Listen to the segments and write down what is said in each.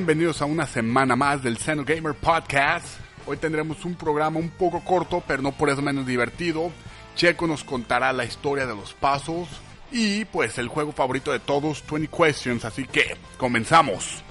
Bienvenidos a una semana más del Seno Gamer Podcast. Hoy tendremos un programa un poco corto, pero no por eso menos divertido. Checo nos contará la historia de los pasos y pues el juego favorito de todos, 20 Questions, así que comenzamos.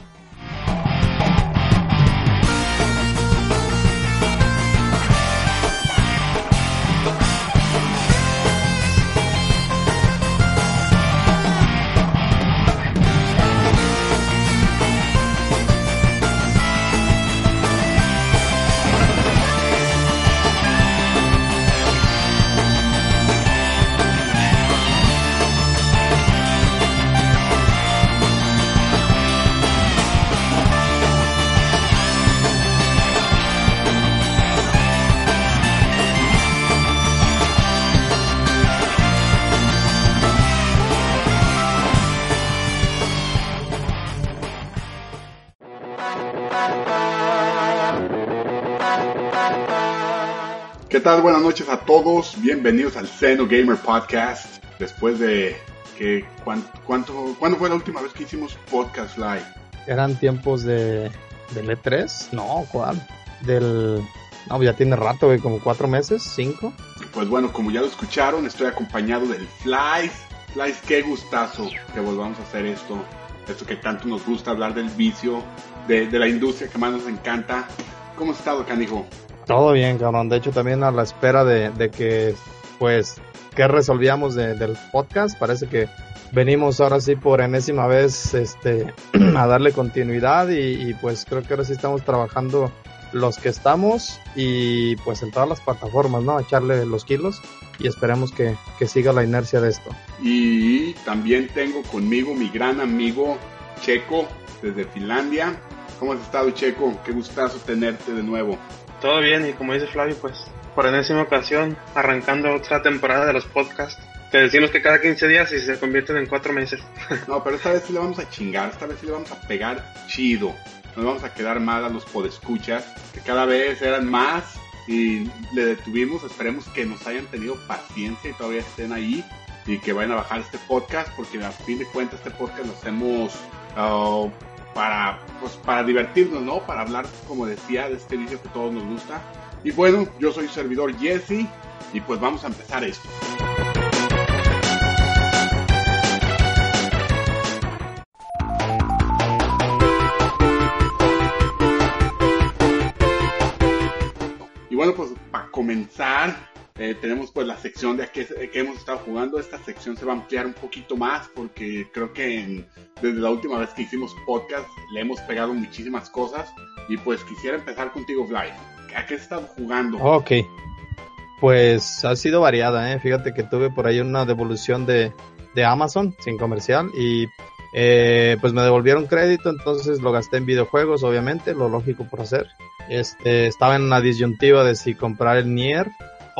¿Qué tal? Buenas noches a todos. Bienvenidos al Seno Gamer Podcast. Después de que cuánto, cuánto ¿cuándo fue la última vez que hicimos podcast live? Eran tiempos de del E3, no, ¿cuál? Del no, ya tiene rato, güey, como cuatro meses, cinco. Pues bueno, como ya lo escucharon, estoy acompañado del Flies. Flies, qué gustazo que volvamos a hacer esto. Esto que tanto nos gusta hablar del vicio, de, de la industria que más nos encanta. ¿Cómo has estado, canijo? Todo bien, cabrón. De hecho, también a la espera de, que, pues, que resolvíamos de, del podcast. Parece que venimos ahora sí por enésima vez este, a darle continuidad y, y, pues creo que ahora sí estamos trabajando los que estamos y pues en todas las plataformas, ¿no? A echarle los kilos y esperemos que, que siga la inercia de esto. Y también tengo conmigo mi gran amigo Checo desde Finlandia. ¿Cómo has estado, Checo? Qué gustazo tenerte de nuevo. Todo bien, y como dice Flavio, pues por enésima ocasión, arrancando otra temporada de los podcasts. Te decimos que cada 15 días y se convierten en 4 meses. No, pero esta vez sí le vamos a chingar, esta vez sí le vamos a pegar chido. Nos vamos a quedar mal a los podescuchas, que cada vez eran más y le detuvimos. Esperemos que nos hayan tenido paciencia y todavía estén ahí y que vayan a bajar este podcast, porque a fin de cuentas este podcast lo hacemos uh, para, pues, para divertirnos, ¿no? Para hablar, como decía, de este vicio que todos nos gusta. Y bueno, yo soy servidor Jesse y pues vamos a empezar esto. Y bueno, pues para comenzar, eh, tenemos pues la sección de que, que, hemos estado jugando. Esta sección se va a ampliar un poquito más porque creo que en, desde la última vez que hicimos podcast le hemos pegado muchísimas cosas. Y pues quisiera empezar contigo, Fly. ¿A qué has estado jugando? Ok. Pues ha sido variada, ¿eh? Fíjate que tuve por ahí una devolución de, de Amazon sin comercial y eh, pues me devolvieron crédito, entonces lo gasté en videojuegos, obviamente, lo lógico por hacer. Este, estaba en una disyuntiva de si comprar el Nier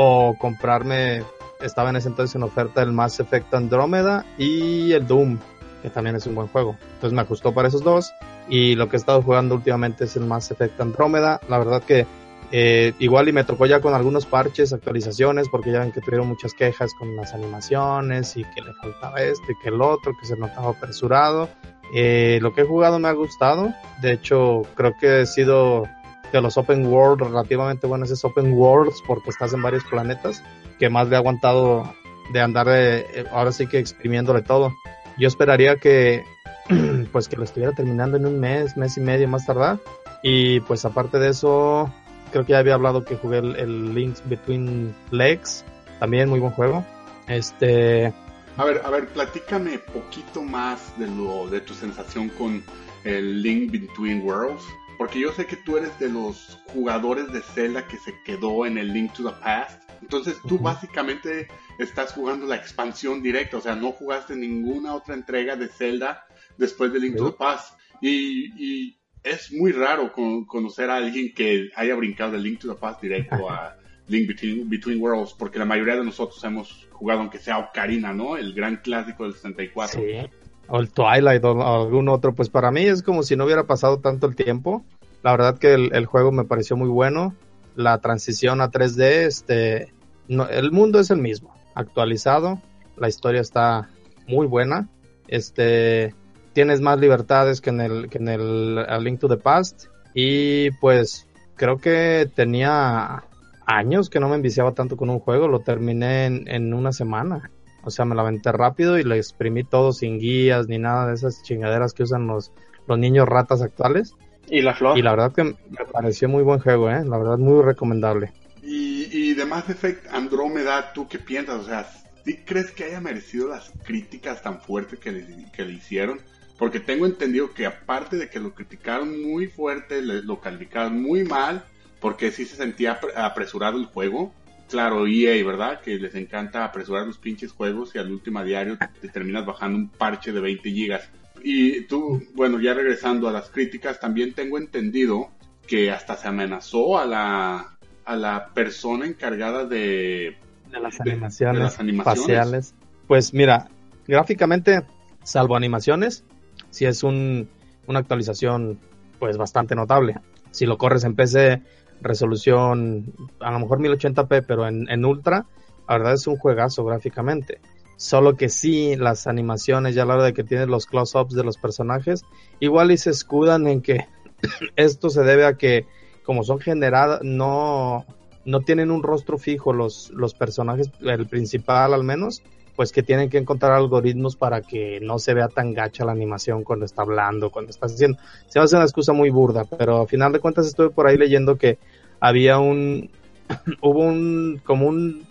o comprarme, estaba en ese entonces en oferta el Mass Effect Andrómeda y el Doom, que también es un buen juego. Entonces me ajustó para esos dos y lo que he estado jugando últimamente es el Mass Effect Andrómeda. La verdad que eh, igual y me tocó ya con algunos parches, actualizaciones, porque ya ven que tuvieron muchas quejas con las animaciones y que le faltaba esto y que el otro, que se notaba apresurado. Eh, lo que he jugado me ha gustado. De hecho, creo que he sido de los open world relativamente buenos es open worlds porque estás en varios planetas que más le ha aguantado de andar eh, ahora sí que exprimiéndole todo. Yo esperaría que pues que lo estuviera terminando en un mes mes y medio más tardar. Y pues aparte de eso creo que ya había hablado que jugué el, el Links Between Legs también muy buen juego. Este a ver a ver platícame poquito más de lo de tu sensación con el Link Between Worlds porque yo sé que tú eres de los jugadores de Zelda que se quedó en el Link to the Past. Entonces tú uh -huh. básicamente estás jugando la expansión directa, o sea, no jugaste ninguna otra entrega de Zelda después de Link to the Past. Y, y, es muy raro con, conocer a alguien que haya brincado de Link to the Past directo a Link Between, Between, Worlds, porque la mayoría de nosotros hemos jugado, aunque sea Ocarina, ¿no? El gran clásico del 64. Sí o el Twilight o algún otro, pues para mí es como si no hubiera pasado tanto el tiempo. La verdad que el, juego me pareció muy bueno. La transición a 3D, este, el mundo es el mismo, actualizado. La historia está muy buena. Este, tienes más libertades que en el, que en el Link to the Past. Y pues creo que tenía años que no me enviciaba tanto con un juego, lo terminé en, en una semana. O sea, me la aventé rápido y lo exprimí todo sin guías ni nada de esas chingaderas que usan los, los niños ratas actuales. Y la flor. Y la verdad que me pareció muy buen juego, ¿eh? La verdad, muy recomendable. Y, y de Mass Effect Andrómeda, ¿tú qué piensas? O sea, ¿sí crees que haya merecido las críticas tan fuertes que le, que le hicieron? Porque tengo entendido que aparte de que lo criticaron muy fuerte, le, lo calificaron muy mal, porque sí se sentía apresurado el juego. Claro, EA, ¿verdad? Que les encanta apresurar los pinches juegos y al último diario te terminas bajando un parche de 20 gigas. Y tú, bueno, ya regresando a las críticas, también tengo entendido que hasta se amenazó a la, a la persona encargada de, de, las, animaciones, de las animaciones faciales. Pues mira, gráficamente, salvo animaciones, si es un, una actualización pues bastante notable. Si lo corres en PC, resolución a lo mejor 1080p, pero en, en ultra, la verdad es un juegazo gráficamente. Solo que sí, las animaciones, ya a la hora de que tienes los close-ups de los personajes, igual y se escudan en que esto se debe a que, como son generadas, no, no tienen un rostro fijo los, los personajes, el principal al menos, pues que tienen que encontrar algoritmos para que no se vea tan gacha la animación cuando está hablando, cuando está haciendo. Se hace una excusa muy burda, pero a final de cuentas estuve por ahí leyendo que había un, hubo un, como un,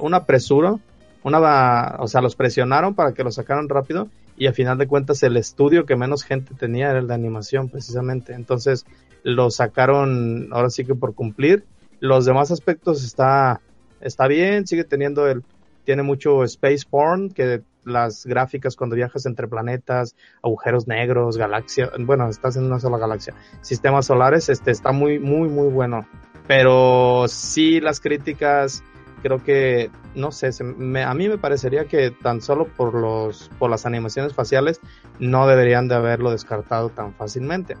una apresura una, o sea, los presionaron para que lo sacaran rápido y a final de cuentas el estudio que menos gente tenía era el de animación precisamente. Entonces lo sacaron ahora sí que por cumplir. Los demás aspectos está, está bien, sigue teniendo el, tiene mucho space porn, que las gráficas cuando viajas entre planetas, agujeros negros, galaxias, bueno, estás en una sola galaxia, sistemas solares, este está muy, muy, muy bueno. Pero sí las críticas creo que, no sé, a mí me parecería que tan solo por, los, por las animaciones faciales no deberían de haberlo descartado tan fácilmente.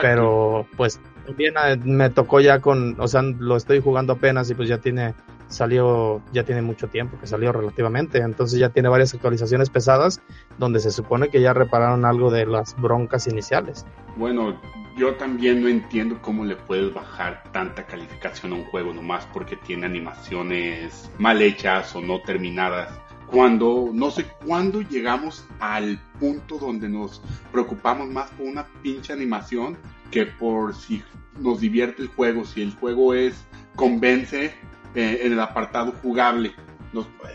Pero pues también eh, me tocó ya con, o sea, lo estoy jugando apenas y pues ya tiene, salió, ya tiene mucho tiempo que salió relativamente, entonces ya tiene varias actualizaciones pesadas donde se supone que ya repararon algo de las broncas iniciales. Bueno, yo también no entiendo cómo le puedes bajar tanta calificación a un juego nomás porque tiene animaciones mal hechas o no terminadas. Cuando, no sé cuándo llegamos al punto donde nos preocupamos más por una pinche animación que por si nos divierte el juego, si el juego es, convence eh, en el apartado jugable.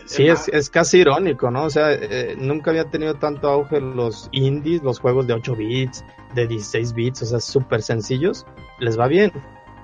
sí, es, es, casi irónico, ¿no? O sea, eh, nunca había tenido tanto auge los indies, los juegos de 8 bits, de 16 bits, o sea, súper sencillos, les va bien.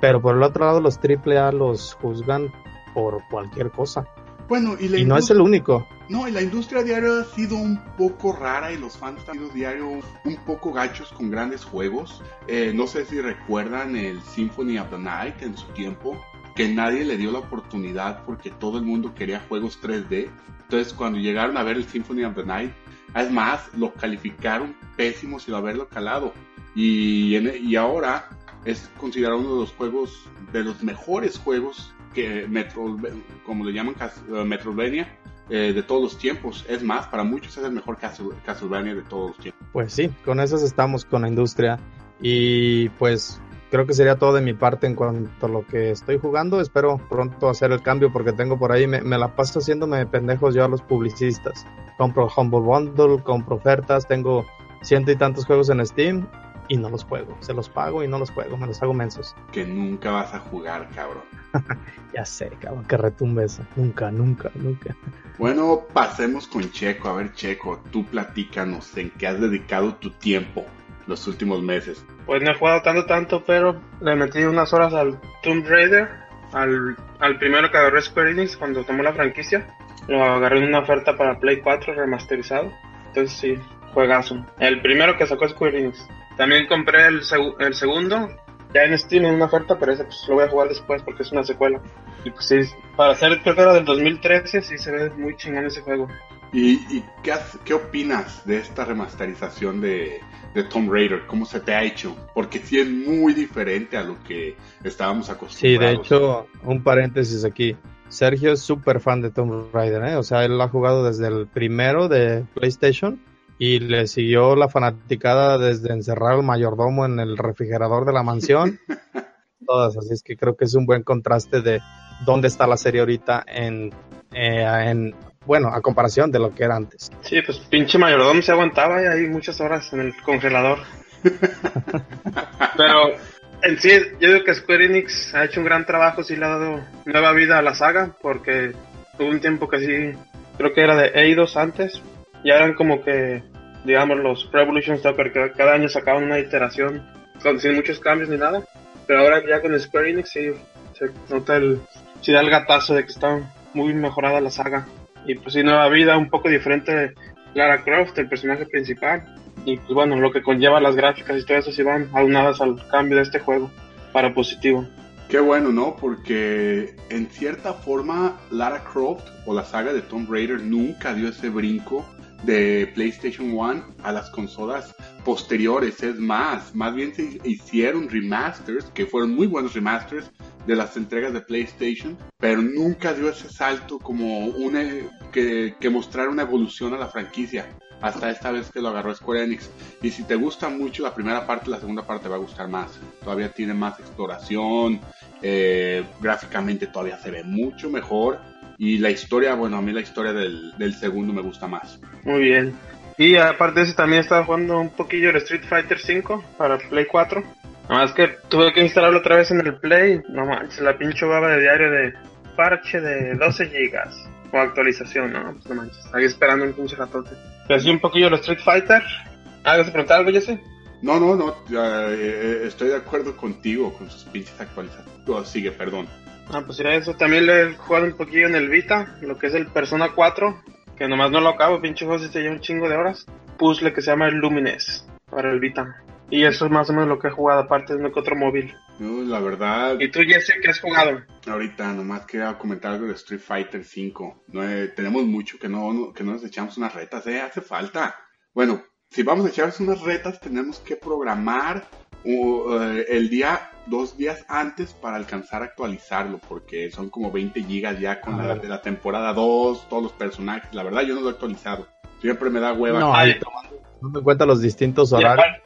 Pero por el otro lado, los AAA los juzgan por cualquier cosa. Bueno, y, y no es el único. No, y la industria diaria ha sido un poco rara y los fans han sido diario un poco gachos con grandes juegos. Eh, no sé si recuerdan el Symphony of the Night en su tiempo, que nadie le dio la oportunidad porque todo el mundo quería juegos 3D. Entonces cuando llegaron a ver el Symphony of the Night, es más, lo calificaron pésimo sin haberlo calado. Y, y ahora es considerado uno de los juegos, de los mejores juegos que Metro, como le llaman eh, Metroidvania, eh, de todos los tiempos. Es más, para muchos es el mejor Castlevania de todos los tiempos. Pues sí, con eso estamos con la industria. Y pues creo que sería todo de mi parte en cuanto a lo que estoy jugando. Espero pronto hacer el cambio porque tengo por ahí, me, la paso haciéndome pendejos yo a los publicistas. Compro Humble Bundle, compro ofertas, tengo ciento y tantos juegos en Steam y no los juego. Se los pago y no los juego, me los hago mensos. Que nunca vas a jugar, cabrón. ya sé, cabrón, que retumbe eso. Nunca, nunca, nunca. Bueno, pasemos con Checo. A ver, Checo, tú platícanos en qué has dedicado tu tiempo los últimos meses. Pues no he jugado tanto, tanto, pero le metí unas horas al Tomb Raider, al, al primero que agarré Square Enix cuando tomó la franquicia. Lo agarré en una oferta para Play 4 remasterizado. Entonces sí, juegazo. El primero que sacó Square Enix. También compré el, el segundo, ya en Steam en una oferta, pero ese pues lo voy a jugar después porque es una secuela. Y pues sí, para ser creo que era del 2013, sí se ve muy chingón ese juego. ¿Y, y qué, qué opinas de esta remasterización de, de Tomb Raider? ¿Cómo se te ha hecho? Porque sí es muy diferente a lo que estábamos acostumbrados. Sí, de hecho, un paréntesis aquí. Sergio es súper fan de Tomb Raider, ¿eh? O sea, él lo ha jugado desde el primero de PlayStation y le siguió la fanaticada desde encerrar al mayordomo en el refrigerador de la mansión. Todas, así es que creo que es un buen contraste de dónde está la serie ahorita en, eh, en bueno, a comparación de lo que era antes. Sí, pues pinche mayordomo se aguantaba y ahí muchas horas en el congelador. Pero en sí, yo digo que Square Enix ha hecho un gran trabajo, sí le ha dado nueva vida a la saga, porque tuvo un tiempo que sí, creo que era de Eidos antes, ya eran como que, digamos, los Revolution Soccer, que cada año sacaban una iteración con, sin muchos cambios ni nada, pero ahora ya con Square Enix sí se nota el, sí da el gatazo de que está muy mejorada la saga, y pues sí, nueva vida, un poco diferente Lara Croft, el personaje principal, y pues bueno, lo que conlleva las gráficas y todo eso sí van aunadas al cambio de este juego para positivo. Qué bueno, ¿no? Porque en cierta forma Lara Croft o la saga de Tomb Raider nunca dio ese brinco de PlayStation 1 a las consolas posteriores. Es más, más bien se hicieron remasters, que fueron muy buenos remasters de las entregas de PlayStation, pero nunca dio ese salto como una que, que mostrar una evolución a la franquicia hasta esta vez que lo agarró Square Enix. Y si te gusta mucho la primera parte, la segunda parte te va a gustar más. Todavía tiene más exploración, eh, gráficamente todavía se ve mucho mejor. Y la historia, bueno, a mí la historia del, del segundo me gusta más. Muy bien. Y aparte de eso, también estaba jugando un poquillo el Street Fighter 5 para Play 4. Nada más que tuve que instalarlo otra vez en el Play. No manches, la pincho baba de diario de parche de 12 gigas o actualización, no, pues no manches. Ahí esperando un pinche ratote. Pero sí un poquillo los Street Fighter. ¿Ah, vas a preguntar algo, Jesse? No, no, no, eh, estoy de acuerdo contigo con sus pinches actualizaciones. Oh, sigue, perdón. Ah, pues era eso. También le he jugado un poquillo en el Vita, lo que es el Persona 4, que nomás no lo acabo, pinche juego se lleva un chingo de horas. Puzzle que se llama Lumines para el Vita. Y eso es más o menos lo que he jugado, aparte de otro móvil. No, la verdad. ¿Y tú, Jesse, qué has jugado? Ahorita nomás quería comentar algo de Street Fighter 5. No, eh, tenemos mucho que no, que no nos echamos unas retas, ¿eh? Hace falta. Bueno, si vamos a echarnos unas retas, tenemos que programar uh, el día, dos días antes para alcanzar a actualizarlo, porque son como 20 gigas ya con la de la temporada 2, todos los personajes. La verdad, yo no lo he actualizado. Siempre me da hueva. No, ahí tomando, en cuenta los distintos horarios.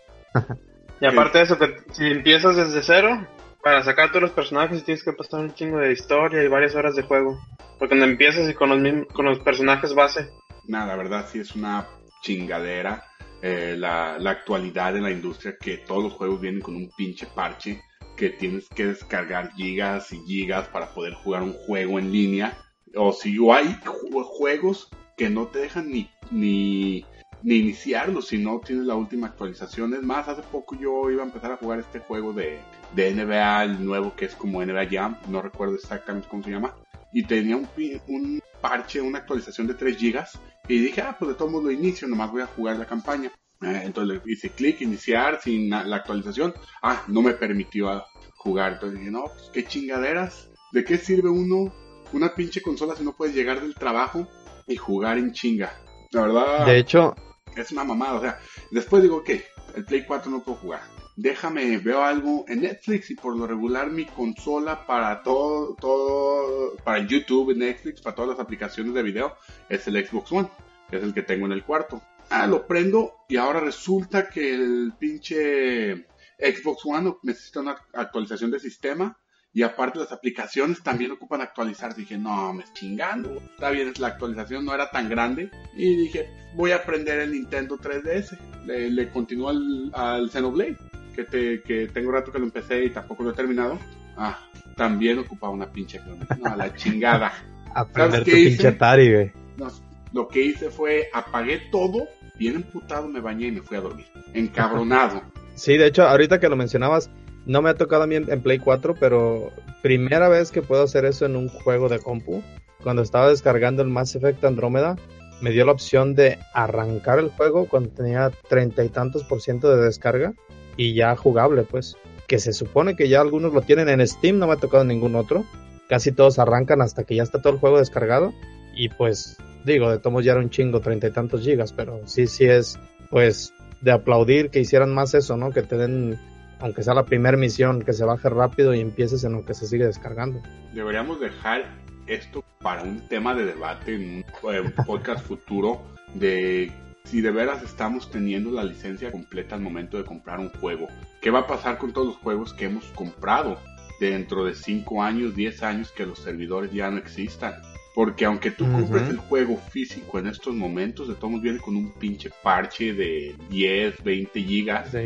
Y aparte de eso, que si empiezas desde cero, para sacar todos los personajes tienes que pasar un chingo de historia y varias horas de juego. Porque cuando empiezas y con los, mismos, con los personajes base. Nada, la verdad sí es una chingadera eh, la, la, actualidad de la industria que todos los juegos vienen con un pinche parche que tienes que descargar gigas y gigas para poder jugar un juego en línea. O si hay juegos que no te dejan ni, ni ni iniciarlo si no tienes la última actualización. Es más, hace poco yo iba a empezar a jugar este juego de, de NBA, el nuevo que es como NBA Jam, no recuerdo exactamente cómo se llama, y tenía un, un parche, una actualización de 3 gigas, y dije, ah, pues de todos modos lo inicio, nomás voy a jugar la campaña. Eh, entonces le hice clic, iniciar sin la actualización. Ah, no me permitió jugar. Entonces dije, no, pues qué chingaderas. ¿De qué sirve uno una pinche consola si no puedes llegar del trabajo y jugar en chinga? La verdad. De hecho, es una mamada. O sea, después digo, ok, el Play 4 no puedo jugar. Déjame, veo algo en Netflix y por lo regular mi consola para todo, todo, para YouTube, Netflix, para todas las aplicaciones de video es el Xbox One, que es el que tengo en el cuarto. Ah, lo prendo y ahora resulta que el pinche Xbox One necesita una actualización de sistema y aparte las aplicaciones también ocupan actualizar. Dije, no, me chingando. Está bien, la actualización no era tan grande. Y dije, voy a aprender el Nintendo 3DS. Le, le continúo al, al Xenoblade, que, te, que tengo rato que lo empecé y tampoco lo he terminado. Ah, también ocupaba una pinche No, a la chingada. Aprender tu pinche Atari, güey. No, lo que hice fue apagué todo, bien emputado, me bañé y me fui a dormir. Encabronado. Sí, de hecho, ahorita que lo mencionabas, no me ha tocado a mí en, Play 4, pero primera vez que puedo hacer eso en un juego de compu. Cuando estaba descargando el Mass Effect Andrómeda, me dio la opción de arrancar el juego cuando tenía treinta y tantos por ciento de descarga y ya jugable, pues. Que se supone que ya algunos lo tienen en Steam, no me ha tocado ningún otro. Casi todos arrancan hasta que ya está todo el juego descargado. Y pues, digo, de tomos ya era un chingo, treinta y tantos gigas, pero sí, sí es, pues, de aplaudir que hicieran más eso, ¿no? Que te den aunque sea la primera misión, que se baje rápido y empieces en lo que se sigue descargando. Deberíamos dejar esto para un tema de debate en un, podcast futuro de si de veras estamos teniendo la licencia completa al momento de comprar un juego. ¿Qué va a pasar con todos los juegos que hemos comprado dentro de 5 años, 10 años que los servidores ya no existan? Porque aunque tú compres el juego físico en estos momentos, de todos viene con un pinche parche de 10, 20 gigas.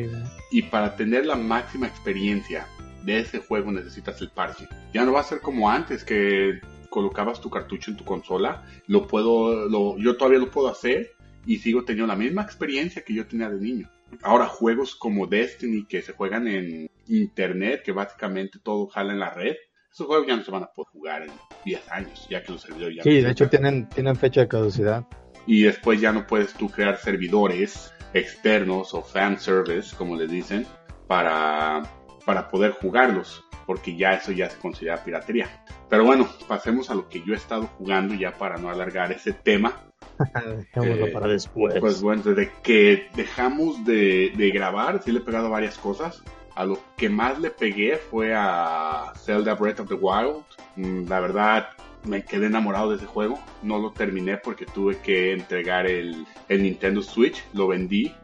Y para tener la máxima experiencia de ese juego necesitas el parche. Ya no va a ser como antes que colocabas tu cartucho en tu consola. Lo puedo, lo, yo todavía lo puedo hacer y sigo teniendo la misma experiencia que yo tenía de niño. Ahora juegos como Destiny que se juegan en internet, que básicamente todo jala en la red, esos juegos ya no se van a poder jugar en 10 años, ya que los servidores ya Sí, de hecho tienen, tienen fecha de caducidad. Y después ya no puedes tú crear servidores externos o fan service, como les dicen, para, para poder jugarlos, porque ya eso ya se considera piratería. Pero bueno, pasemos a lo que yo he estado jugando ya para no alargar ese tema. Dejémoslo para después. Pues bueno, desde que dejamos de, de grabar, sí le he pegado varias cosas. A lo que más le pegué fue a Zelda Breath of the Wild. Mm, la verdad, me quedé enamorado de ese juego. No lo terminé porque tuve que entregar el, el Nintendo Switch. Lo vendí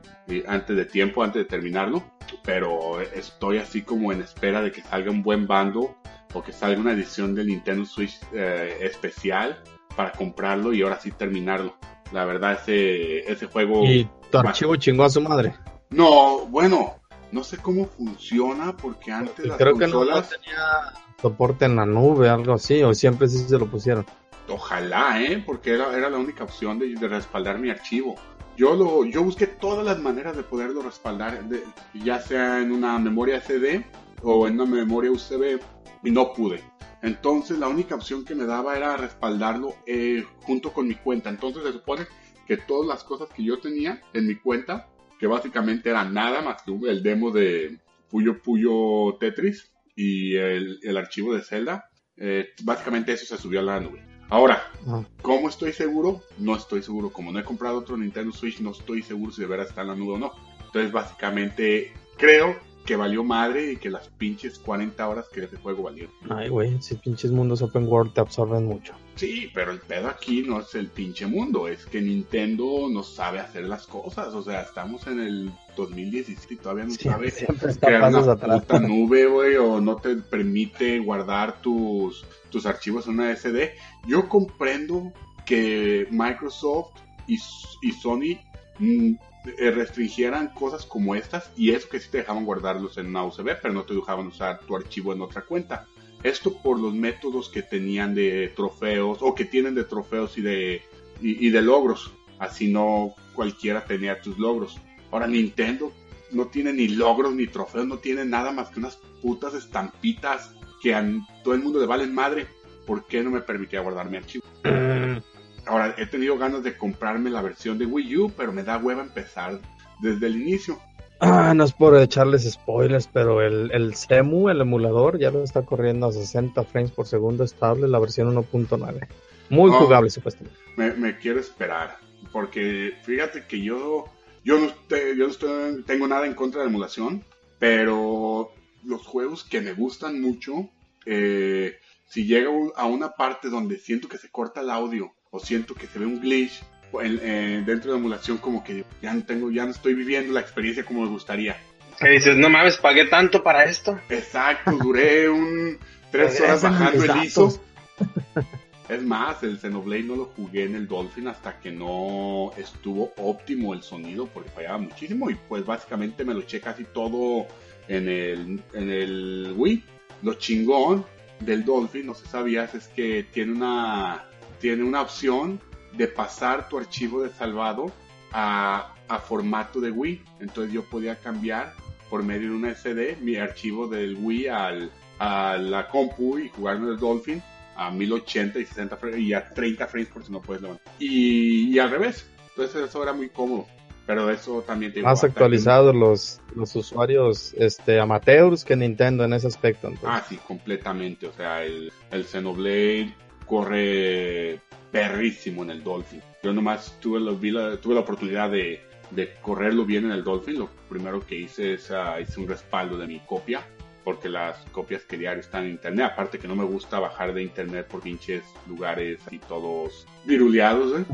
antes de tiempo, antes de terminarlo. Pero estoy así como en espera de que salga un buen bando o que salga una edición del Nintendo Switch eh, especial para comprarlo y ahora sí terminarlo. La verdad, ese, ese juego... ¿Y tu archivo chingó a su madre? No, bueno, no sé cómo funciona porque antes las Creo consolas... que no tenía soporte en la nube, algo así, o siempre sí se lo pusieron. Ojalá, ¿eh? Porque era, era la única opción de, de respaldar mi archivo. Yo, lo, yo busqué todas las maneras de poderlo respaldar, de- ya sea en una memoria CD o en una memoria USB, y no pude. Entonces la única opción que me daba era respaldarlo eh, junto con mi cuenta. Entonces se supone que todas las cosas que yo tenía en mi cuenta, que básicamente era nada más que el demo de Puyo Puyo Tetris y el, el archivo de Zelda, eh, básicamente eso se subió a la nube. Ahora, Ah. ¿Cómo estoy seguro? No estoy seguro. Como no he comprado otro Nintendo Switch, no estoy seguro si de veras está en la nube o no. Entonces, básicamente, creo que valió madre y que las pinches 40 horas que ese juego valió. Ay, güey, si pinches mundos open world te absorben mucho. Sí, pero el pedo aquí no es el pinche mundo, es que Nintendo no sabe hacer las cosas. O sea, estamos en el 2017 y todavía no sabe crear una atrás. puta nube, güey, o no te permite guardar tus, tus archivos en una SD. Yo comprendo que Microsoft y, y Sony mm, restringieran cosas como estas y eso que sí te dejaban guardarlos en una USB, pero no te dejaban usar tu archivo en otra cuenta. Esto por los métodos que tenían de trofeos o que tienen de trofeos y de, y de logros. Así no cualquiera tenía tus logros. Ahora Nintendo no tiene ni logros ni trofeos, no tiene nada más que unas putas estampitas que a todo el mundo le valen madre. ¿Por qué no me permitía guardar mi archivo? Ahora he tenido ganas de comprarme la versión de Wii U, pero me da hueva empezar desde el inicio. Ah, no es por echarles spoilers, pero el, el CEMU, el emulador, ya lo está corriendo a 60 frames por segundo estable, la versión 1.9. Muy Oh. jugable, supuestamente. Me, me quiero esperar, porque fíjate que yo, yo, no, te- yo no estoy- tengo nada en contra de la emulación, pero los juegos que me gustan mucho, eh, si llega a una parte donde siento que se corta el audio o siento que se ve un glitch en- eh, dentro de la emulación, como que ya no tengo, ya no estoy viviendo la experiencia como me gustaría. Que dices, no mames, pagué tanto para esto. Exacto, duré un tres horas bajando el ISO. Es más, el Xenoblade no lo jugué en el Dolphin hasta que no estuvo óptimo el sonido porque fallaba muchísimo y pues básicamente me lo eché casi todo en el, en el Wii. Lo chingón del Dolphin, no sé si sabías, es que tiene una, tiene una opción de pasar tu archivo de salvado a, a formato de Wii. Entonces yo podía cambiar por medio de una SD mi archivo del Wii al, a la compu y jugarme el Dolphin a 1080 y 60 frames y a 30 frames por si no puedes levantar. Y, y al revés. Entonces eso era muy cómodo. Pero eso también te Más actualizados los, los usuarios este, amateurs que Nintendo en ese aspecto. entonces. Ah, sí, completamente. O sea, el, el Xenoblade corre perrísimo en el Dolphin. Yo nomás tuve la, vi la- tuve la oportunidad de, de correrlo bien en el Dolphin. Lo primero que hice es ah, hice un respaldo de mi copia porque las copias que diario están en internet. Aparte que no me gusta bajar de internet por pinches lugares y todos viruleados, ¿eh?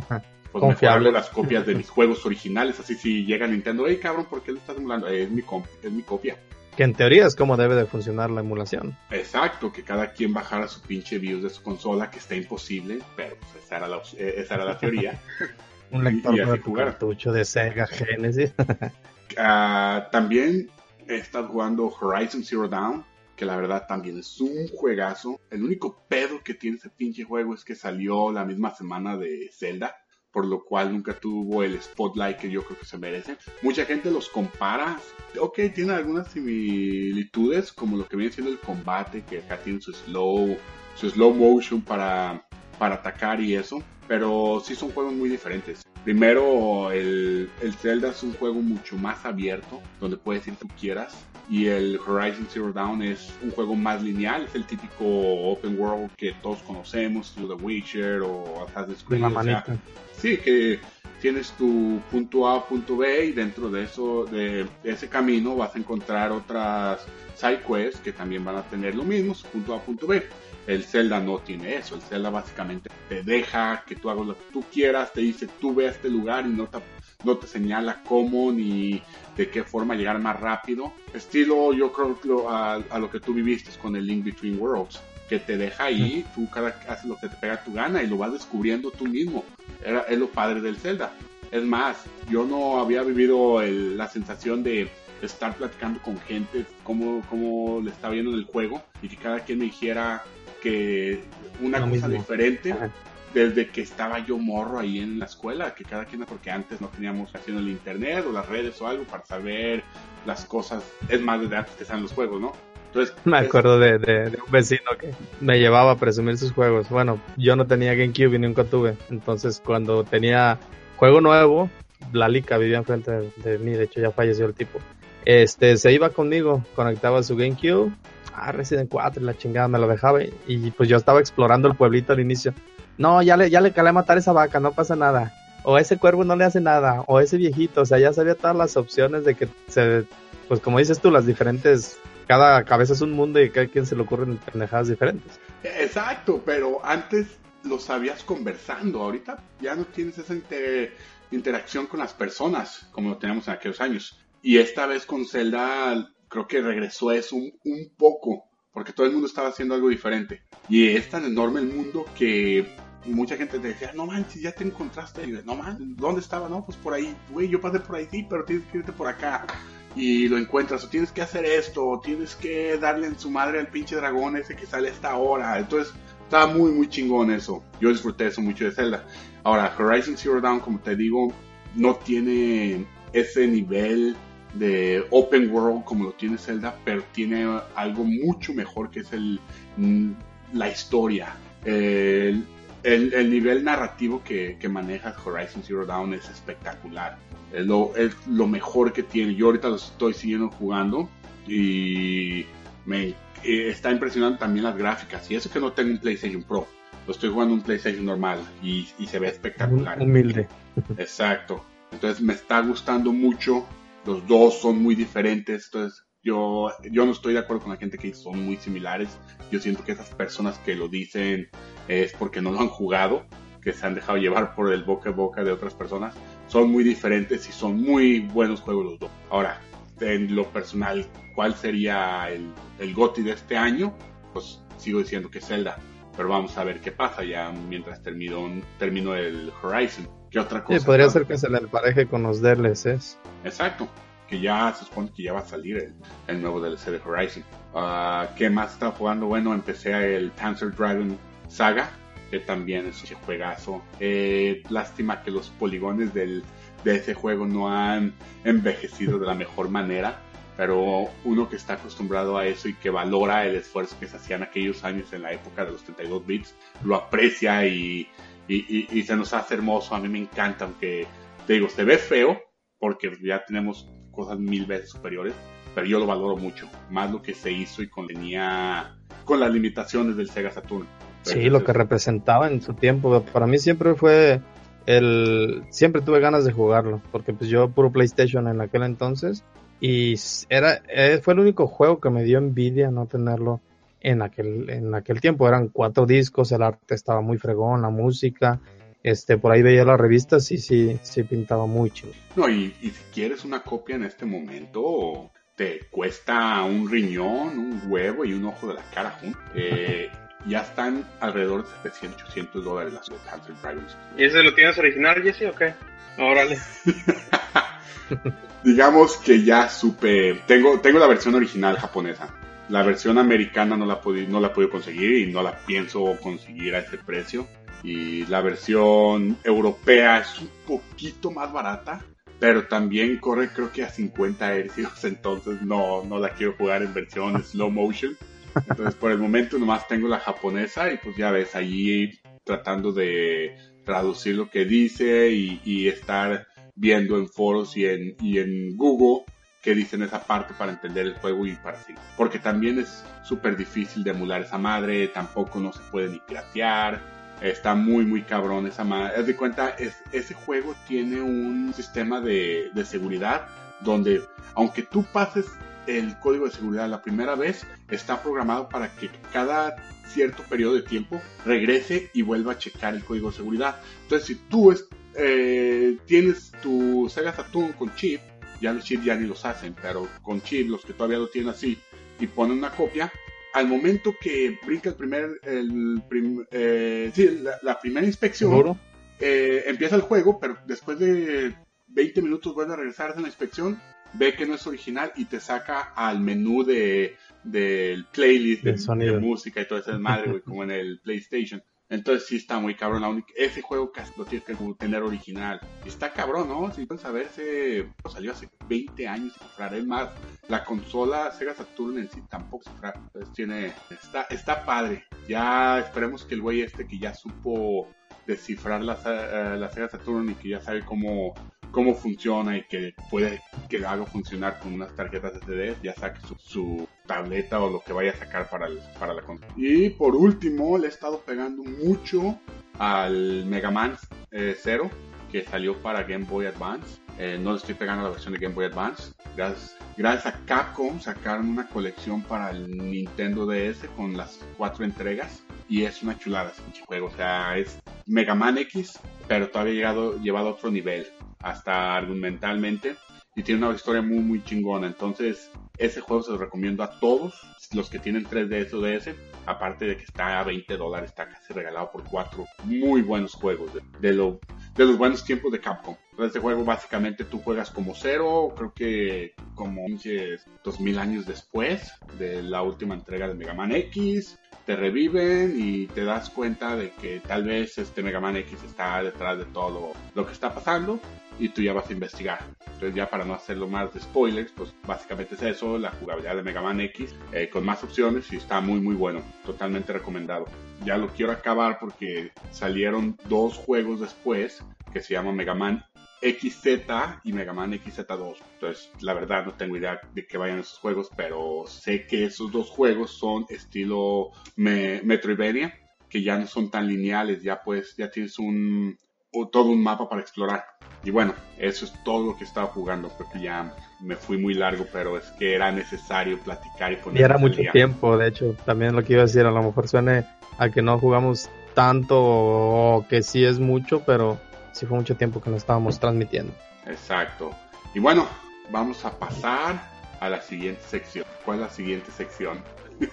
Pues Confiable. las copias de mis juegos originales. Así si llega Nintendo, hey cabrón, ¿por qué lo estás emulando? es, mi es mi copia. Que en teoría es como debe de funcionar la emulación. Exacto, que cada quien bajara su pinche BIOS de su consola, que está imposible, pero pues esa, era la, eh, esa era la teoría. Un lector de cartucho de Sega Genesis. Ah, también he estado jugando Horizon Zero Dawn, que la verdad también es un juegazo. El único pedo que tiene ese pinche juego es que salió la misma semana de Zelda, por lo cual nunca tuvo el spotlight que yo creo que se merece. Mucha gente los compara, ok, tiene algunas similitudes, como lo que viene siendo el combate, que acá tiene su slow, su slow motion para, para atacar y eso, pero sí son juegos muy diferentes. Primero, el, el Zelda es un juego mucho más abierto, donde puedes ir tú quieras. Y el Horizon Zero Dawn es un juego más lineal, es el típico open world que todos conocemos, The Witcher o Assassin's Creed. sí, que tienes tu punto A, punto B y dentro de eso, de, ese camino vas a encontrar otras side quests que también van a tener lo mismo, su punto A, punto B. El Zelda no tiene eso. El Zelda básicamente te deja que tú hagas lo que tú quieras, te dice tú ve a este lugar y no te, no te señala cómo ni de qué forma llegar más rápido. Estilo, yo creo a, a lo que tú viviste con el Link Between Worlds que te deja ahí, tú cada haces lo que te pega tu gana y lo vas descubriendo tú mismo. Era, es lo padre del Zelda. Es más, yo no había vivido la sensación de estar platicando con gente, cómo, cómo le estaba viendo en el juego y que cada quien me dijera que una cosa diferente desde que estaba yo morro ahí en la escuela, que cada quien, porque antes no teníamos haciendo el internet o las redes o algo para saber las cosas, es más desde antes que están los juegos, ¿no? Entonces, me acuerdo de, un vecino que me llevaba a presumir sus juegos. Bueno, yo no tenía GameCube y nunca tuve. Entonces, cuando tenía juego nuevo, la Lica vivía enfrente de, de mí, de hecho ya falleció el tipo. Este, se iba conmigo, conectaba su GameCube ah, Resident 4 la chingada me lo dejaba y, pues yo estaba explorando el pueblito al inicio. No, ya le, ya le calé a matar esa vaca, no pasa nada. O ese cuervo no le hace nada, o ese viejito, o sea, ya sabía todas las opciones de que se, pues como dices tú, las diferentes, cada cabeza es un mundo y cada quien se le ocurren pendejadas diferentes. Exacto, pero antes lo sabías conversando, ahorita ya no tienes esa interacción con las personas como lo teníamos en aquellos años. Y esta vez con Zelda creo que regresó eso un, un poco, porque todo el mundo estaba haciendo algo diferente. Y es tan enorme el mundo que mucha gente te decía, no manches, ya te encontraste. no manches, ¿dónde estaba? No, pues por ahí, güey, yo pasé por ahí, sí, pero tienes que irte por acá. Y lo encuentras, o tienes que hacer esto, o tienes que darle en su madre al pinche dragón ese que sale a esta hora. Entonces, estaba muy, muy chingón eso. Yo disfruté eso mucho de Zelda. Ahora, Horizon Zero Dawn, como te digo, no tiene ese nivel de open world como lo tiene Zelda, pero tiene algo mucho mejor que es el, mm, la historia. El, el, nivel narrativo que, que, maneja Horizon Zero Dawn es espectacular. Es lo, es lo mejor que tiene. Yo ahorita lo estoy siguiendo jugando y me está impresionando también las gráficas. Y eso que no tengo un PlayStation Pro. Lo estoy jugando un PlayStation normal y, y se ve espectacular. Humilde. Exacto. Entonces me está gustando mucho los dos son muy diferentes, entonces yo, yo no estoy de acuerdo con la gente que son muy similares. Yo siento que esas personas que lo dicen es porque no lo han jugado, que se han dejado llevar por el boca a boca de otras personas. Son muy diferentes y son muy buenos juegos los dos. Ahora, en lo personal, ¿cuál sería el, el GOTI de este año? Pues sigo diciendo que Zelda. Pero vamos a ver qué pasa ya mientras termino, termino el Horizon. ¿Qué otra cosa? Sí, podría ser que se le empareje con los DLCs. Exacto, que ya se supone que ya va a salir el, nuevo DLC de Horizon. Uh, ¿Qué más está jugando? Bueno, empecé el Panzer Dragon Saga, que también es un juegazo. Eh, lástima que los poligones del, de ese juego no han envejecido de la mejor manera, pero uno que está acostumbrado a eso y que valora el esfuerzo que se hacían aquellos años en la época de los 32 bits, lo aprecia y y, se nos hace hermoso. A mí me encanta, aunque te digo, se ve feo porque ya tenemos cosas mil veces superiores, pero yo lo valoro mucho, más lo que se hizo y contenía con las limitaciones del Sega Saturn. sí, lo que representaba en su tiempo, para mí siempre fue el siempre tuve ganas de jugarlo, porque pues yo puro PlayStation en aquel entonces y era eh, fue el único juego que me dio envidia no tenerlo en aquel en aquel tiempo eran cuatro discos el arte estaba muy fregón la música este por ahí veía las revistas y sí sí pintaba muy chido no y, y si quieres una copia en este momento te cuesta un riñón un huevo y un ojo de la cara juntos eh, ya están alrededor de 700 800 dólares las Panzer Dragons ¿y ese lo tienes original Jesse o qué? órale digamos que ya supe, tengo, tengo la versión original japonesa. La versión americana no la, pude, no la pude conseguir y no la pienso conseguir a ese precio. Y la versión europea es un poquito más barata, pero también corre creo que a 50 hercios, entonces no, no la quiero jugar en versión slow motion. Entonces por el momento nomás tengo la japonesa y pues ya ves allí tratando de traducir lo que dice y, y estar viendo en foros y en, y en Google que dicen esa parte para entender el juego y para seguir. Porque también es súper difícil de emular esa madre, tampoco no se puede ni piratear. Está muy, muy cabrón esa madre. Haz de cuenta, es, ese juego tiene un sistema de, de seguridad donde, aunque tú pases el código de seguridad la primera vez, está programado para que cada cierto periodo de tiempo regrese y vuelva a checar el código de seguridad. Entonces, si tú eh, tienes tu Sega Saturn con chip, ya los chips ya ni los hacen, pero con chip, los que todavía lo tienen así, y ponen una copia, al momento que brinca el primer, el eh, sí, la, primera inspección, eh, empieza el juego, pero después de 20 minutos vuelve a regresar a la inspección, ve que no es original y te saca al menú de del playlist de, música y todo ese madre, como en el PlayStation. Entonces sí está muy cabrón. La única, ese juego casi lo tienes que tener original. Está cabrón, ¿no? Si pueden saberse, pues, salió hace 20 años y más. La consola Sega Saturn en sí tampoco Entonces tiene, está, está padre. Ya esperemos que el güey este que ya supo descifrar la, uh, la Sega Saturn y que ya sabe cómo cómo funciona y que puede que haga funcionar con unas tarjetas SD, ya saque su, tableta o lo que vaya a sacar para, el, para la consola. Y por último, le he estado pegando mucho al Mega Man 0 eh, que salió para Game Boy Advance. Eh, no le estoy pegando a la versión de Game Boy Advance. Gracias, gracias a Capcom sacaron una colección para el Nintendo DS con las cuatro entregas. Y es una chulada ese juego. O sea, es Mega Man X, pero todavía llegado, llevado a otro nivel hasta argumentalmente y tiene una historia muy muy chingona. Entonces, ese juego se lo recomiendo a todos los que tienen 3DS o DS, aparte de que está a 20 dólares, está casi regalado por cuatro muy buenos juegos de, lo, de los buenos tiempos de Capcom. Entonces, este juego básicamente tú juegas como cero, creo que como 2000 años después de la última entrega de Mega Man X te reviven y te das cuenta de que tal vez este Mega Man X está detrás de todo lo, que está pasando y tú ya vas a investigar. Entonces ya para no hacerlo más de spoilers, pues básicamente es eso, la jugabilidad de Mega Man X eh, con más opciones y está muy muy bueno, totalmente recomendado. Ya lo quiero acabar porque salieron dos juegos después que se llaman Mega Man XZ y Mega Man XZ2. Entonces, la verdad no tengo idea de qué vayan esos juegos, pero sé que esos dos juegos son estilo Metroidvania, que ya no son tan lineales, ya pues ya tienes un todo un mapa para explorar. Y bueno, eso es todo lo que estaba jugando. Creo que ya me fui muy largo, pero es que era necesario platicar y poner. Y era mucho tiempo, de hecho, también lo que iba a decir, a lo mejor suene a que no jugamos tanto o que sí es mucho, pero sí fue mucho tiempo que no estábamos transmitiendo. Exacto. Y bueno, vamos a pasar a la siguiente sección. ¿Cuál es la siguiente sección?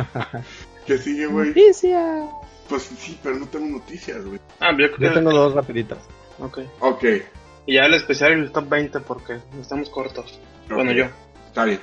¿Qué sigue, güey? Noticias. Pues sí, pero no tengo noticias, güey. Ah, yo, yo tengo dos rapiditas. Ok. Ok. Y ya el especial y el top 20 porque estamos cortos. Bueno, yo. Está bien.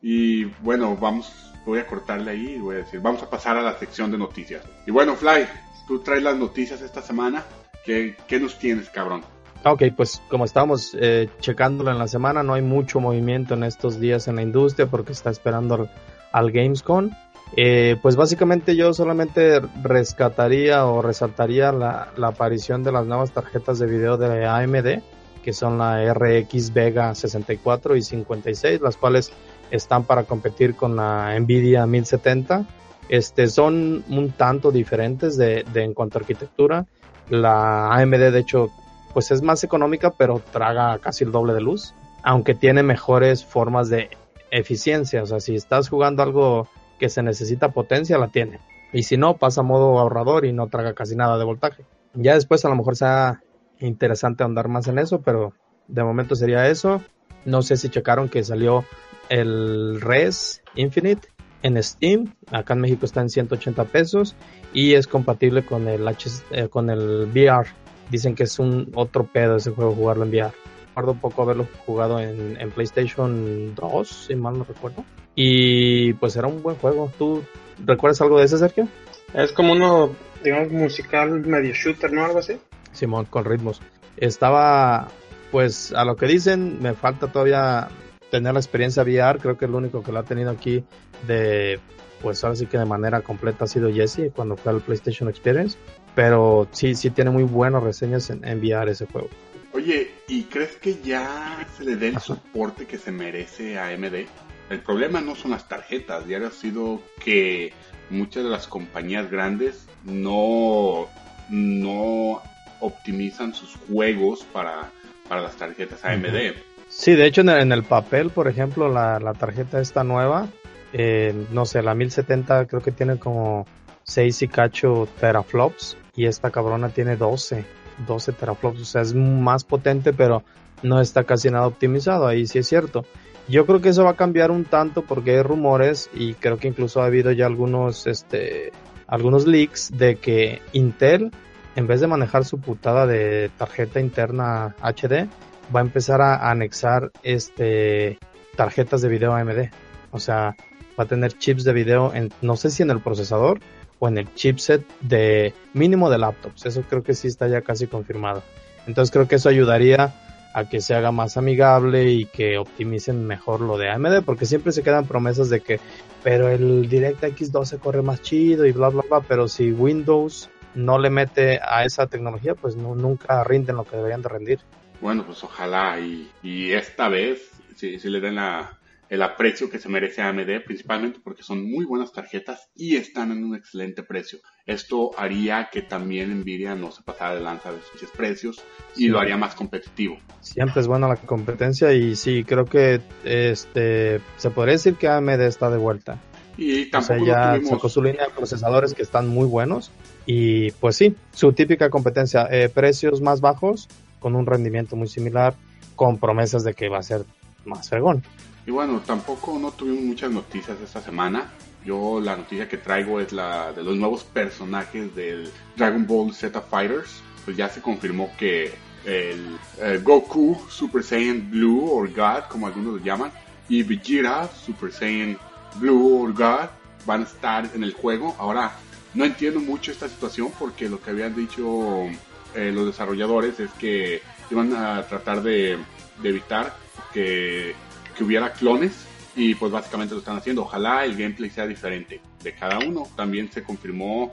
Y bueno, vamos, voy a cortarle ahí y voy a decir, vamos a pasar a la sección de noticias. Y bueno, Fly, tú traes las noticias esta semana. ¿Qué, nos tienes, cabrón? Ok, pues como estábamos eh, checándolo en la semana, no hay mucho movimiento en estos días en la industria porque está esperando al, Gamescom. Eh, pues básicamente yo solamente rescataría o resaltaría la, aparición de las nuevas tarjetas de video de AMD, que son la RX Vega 64 y 56, las cuales están para competir con la Nvidia 1070. Este, son un tanto diferentes de, de en cuanto a arquitectura la AMD, de hecho, pues es más económica, pero traga casi el doble de luz. aunque tiene mejores formas de eficiencia. O sea, si estás jugando algo que se necesita potencia, la tiene. Y si no, pasa a modo ahorrador y no traga casi nada de voltaje. Ya después a lo mejor sea interesante andar más en eso, pero de momento sería eso. No sé si checaron que salió el Res Infinite en Steam. Acá en México está en 180 pesos y es compatible con el H eh, con el VR. Dicen que es un otro pedo ese juego jugarlo en VR. Recuerdo un poco haberlo jugado en, en PlayStation 2, si mal no recuerdo. Y pues era un buen juego. ¿Tú recuerdas algo de ese, Sergio? Es como uno, digamos, musical medio shooter, ¿no? Algo así. Simón, con ritmos. Estaba, pues, a lo que dicen, me falta todavía tener la experiencia VR. Creo que el único que lo ha tenido aquí de, pues, ahora sí que de manera completa ha sido Jesse cuando fue al PlayStation Experience. Pero sí, sí tiene muy buenas reseñas en, en VR ese juego. Oye, ¿y crees que ya se le dé el soporte que se merece a AMD? El problema no son las tarjetas, ya ha sido que muchas de las compañías grandes no, no optimizan sus juegos para, para las tarjetas AMD. Sí, de hecho en el, papel, por ejemplo, la, la tarjeta esta nueva, eh, no sé, la 1070 creo que tiene como 6 y cacho teraflops y esta cabrona tiene 12, 12 teraflops, o sea, es más potente, pero no está casi nada optimizado, ahí sí es cierto. Yo creo que eso va a cambiar un tanto porque hay rumores y creo que incluso ha habido ya algunos, este, algunos leaks de que Intel, en vez de manejar su putada de tarjeta interna HD, va a empezar a anexar, este, tarjetas de video AMD. O sea, va a tener chips de video en, no sé si en el procesador o en el chipset de mínimo de laptops. Eso creo que sí está ya casi confirmado. Entonces creo que eso ayudaría a que se haga más amigable y que optimicen mejor lo de AMD, porque siempre se quedan promesas de que, pero el DirectX 12 corre más chido y bla, bla, bla, pero si Windows no le mete a esa tecnología, pues no, nunca rinden lo que deberían de rendir. Bueno, pues ojalá y, y esta vez si, si le den la, el aprecio que se merece AMD, principalmente porque son muy buenas tarjetas y están en un excelente precio. Esto haría que también Nvidia no se pasara de lanza de sus precios y lo haría más competitivo. Siempre es buena la competencia y sí, creo que este se podría decir que AMD está de vuelta. Y tampoco o sea, ya sacó su línea de procesadores que están muy buenos y pues sí, su típica competencia, eh, precios más bajos con un rendimiento muy similar, con promesas de que va a ser más fregón. Y bueno, tampoco no tuvimos muchas noticias esta semana. Yo la noticia que traigo es la de los nuevos personajes del Dragon Ball Z Fighters. Pues ya se confirmó que el, Goku Super Saiyan Blue or God, como algunos lo llaman, y Vegeta Super Saiyan Blue or God van a estar en el juego. Ahora, no entiendo mucho esta situación porque lo que habían dicho eh, los desarrolladores es que iban a tratar de evitar que que hubiera clones y pues básicamente lo están haciendo. Ojalá el gameplay sea diferente de cada uno. También se confirmó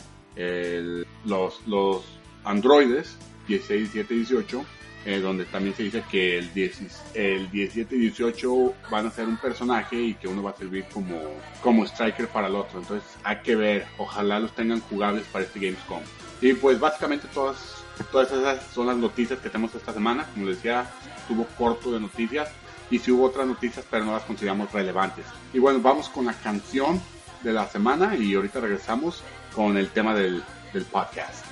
los, los androides 16, 17 y 18, donde también se dice que el, 10, el 17 y 18 van a ser un personaje y que uno va a servir como, como striker para el otro. Entonces hay que ver, ojalá los tengan jugables para este Gamescom. Y pues básicamente todas, todas esas son las noticias que tenemos esta semana. Como les decía, estuvo corto de noticias y si hubo otras noticias, pero no las consideramos relevantes. Y bueno, vamos con la canción de la semana y ahorita regresamos con el tema del, del podcast.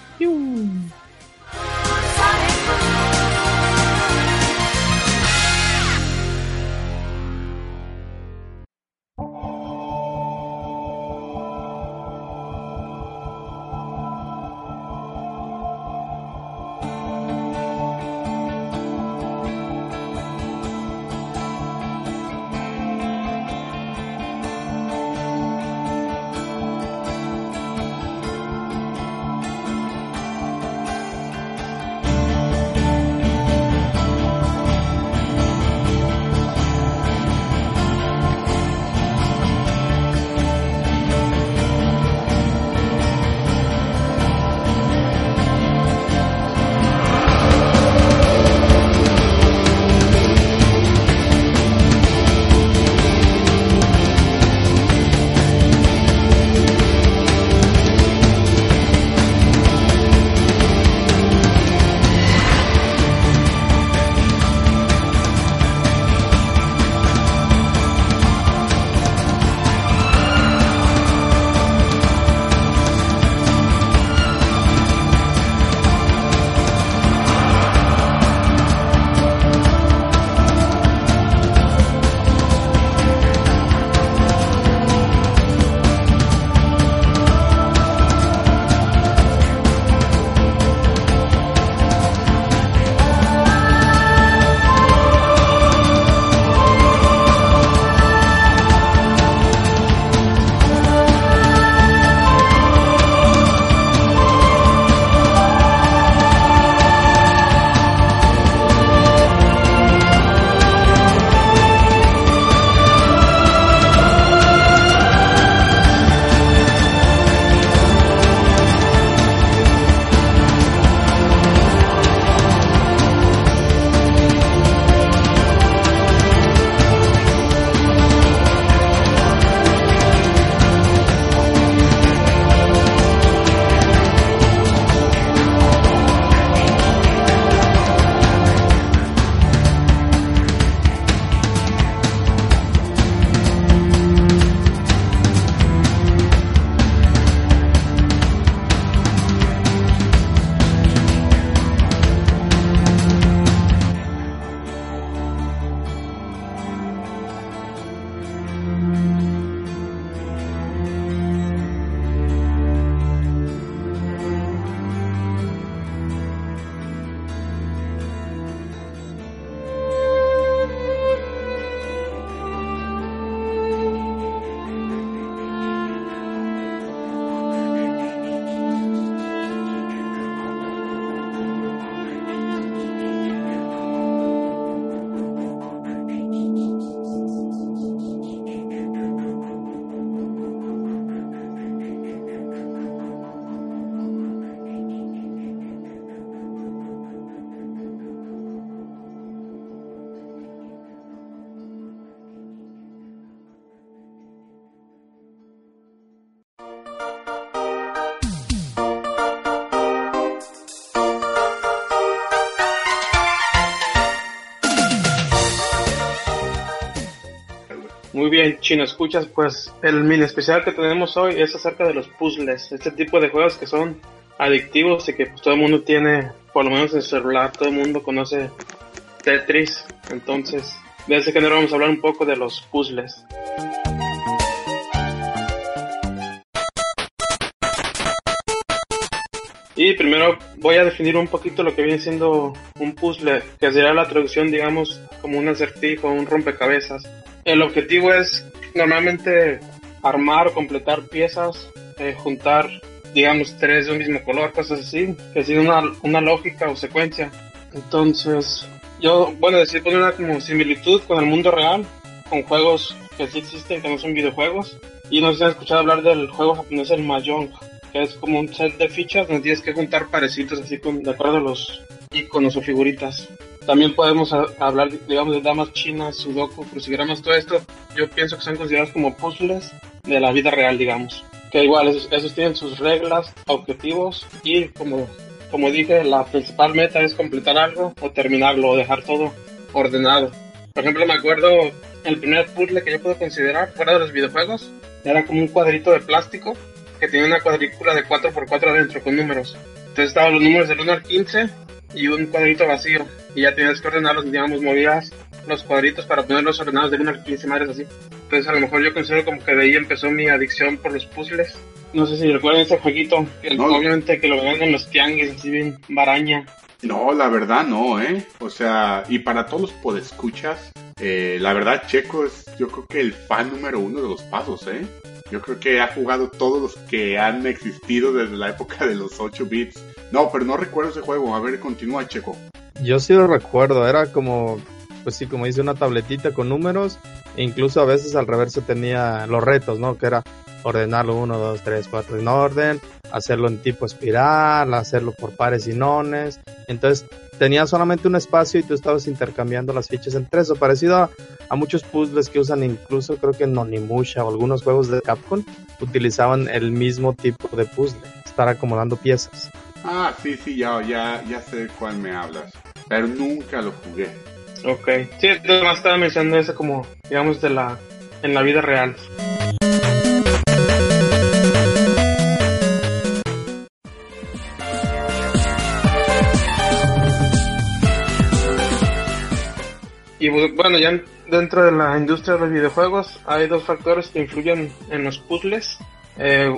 Chino, escuchas, pues el mini especial que tenemos hoy es acerca de los puzzles, este tipo de juegos que son adictivos y que pues, todo el mundo tiene, por lo menos en su celular, todo el mundo conoce Tetris, entonces, de ese género vamos a hablar un poco de los puzzles. Y primero voy a definir un poquito lo que viene siendo un puzzle, que sería la traducción, digamos, como un acertijo, un rompecabezas. El objetivo es normalmente armar o completar piezas, eh, juntar, digamos, tres de un mismo color, cosas así, que sigue una, una lógica o secuencia. Entonces, yo, bueno, decir, poner una como similitud con el mundo real, con juegos que sí existen, que no son videojuegos. Y no si han escuchado hablar del juego japonés, el Mahjong que es como un set de fichas donde tienes que juntar parecidos así con, de acuerdo a los iconos o figuritas. También podemos hablar, digamos, de damas chinas, sudoku, crucigramas, todo esto. Yo pienso que son considerados como puzzles de la vida real, digamos. Que igual, esos, tienen sus reglas, objetivos y como, como dije, la principal meta es completar algo o terminarlo o dejar todo ordenado. Por ejemplo, me acuerdo el primer puzzle que yo puedo considerar fuera de los videojuegos era como un cuadrito de plástico que tenía una cuadrícula de 4x4 adentro con números. Entonces estaban los números del 1 al 15 y un cuadrito vacío. Y ya tenías que ordenarlos, digamos, movías los cuadritos para ponerlos ordenados del 1 al 15, madres así. Entonces a lo mejor yo considero como que de ahí empezó mi adicción por los puzzles. No sé si recuerdan ese jueguito, que obviamente que lo ven en los tianguis, así bien baraña. No, la verdad no, ¿eh? O sea, y para todos los podescuchas, eh, la verdad Checo es yo creo que el fan número uno de los pasos, ¿eh? Yo creo que ha jugado todos los que han existido desde la época de los 8 bits. No, pero no recuerdo ese juego. A ver, continúa, Checo. Yo sí lo recuerdo. Era como, pues sí, como dice, una tabletita con números. E incluso a veces al reverso tenía los retos, ¿no? Que era ordenarlo 1, 2, 3, 4 en orden, hacerlo en tipo espiral, hacerlo por pares y nones. Entonces tenía solamente un espacio y tú estabas intercambiando las fichas entre eso, parecido a, muchos puzzles que usan incluso creo que en Onimusha o algunos juegos de Capcom utilizaban el mismo tipo de puzzle, estar acomodando piezas. Ah, sí, sí, ya, ya, ya sé de cuál me hablas, pero nunca lo jugué. Ok, sí, además estaba mencionando eso como, digamos, de la, en la vida real. Y bueno, ya dentro de la industria de los videojuegos hay dos factores que influyen en los puzzles. Eh,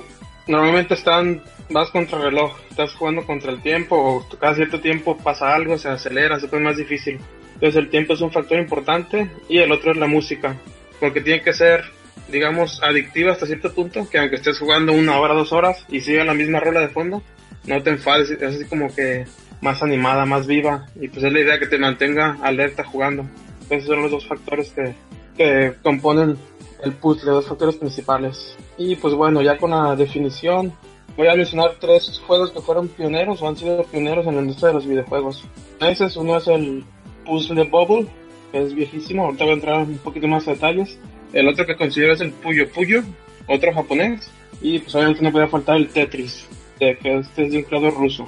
normalmente están, vas contra el reloj, estás jugando contra el tiempo o cada cierto tiempo pasa algo, se acelera, se pone más difícil. Entonces el tiempo es un factor importante y el otro es la música, porque tiene que ser, digamos, adictiva hasta cierto punto, que aunque estés jugando una hora, dos horas y siga la misma rola de fondo, no te enfades, es así como que más animada, más viva y pues es la idea que te mantenga alerta jugando. Esos son los dos factores que, que componen el puzzle, dos factores principales. Y pues bueno, ya con la definición, voy a mencionar tres juegos que fueron pioneros o han sido pioneros en la industria de los videojuegos. Ese es uno es el Puzzle Bubble, que es viejísimo, ahorita voy a entrar un poquito más a detalles. El otro que considero es el Puyo Puyo, otro japonés. Y pues obviamente no puede faltar el Tetris, que este es de un creador ruso.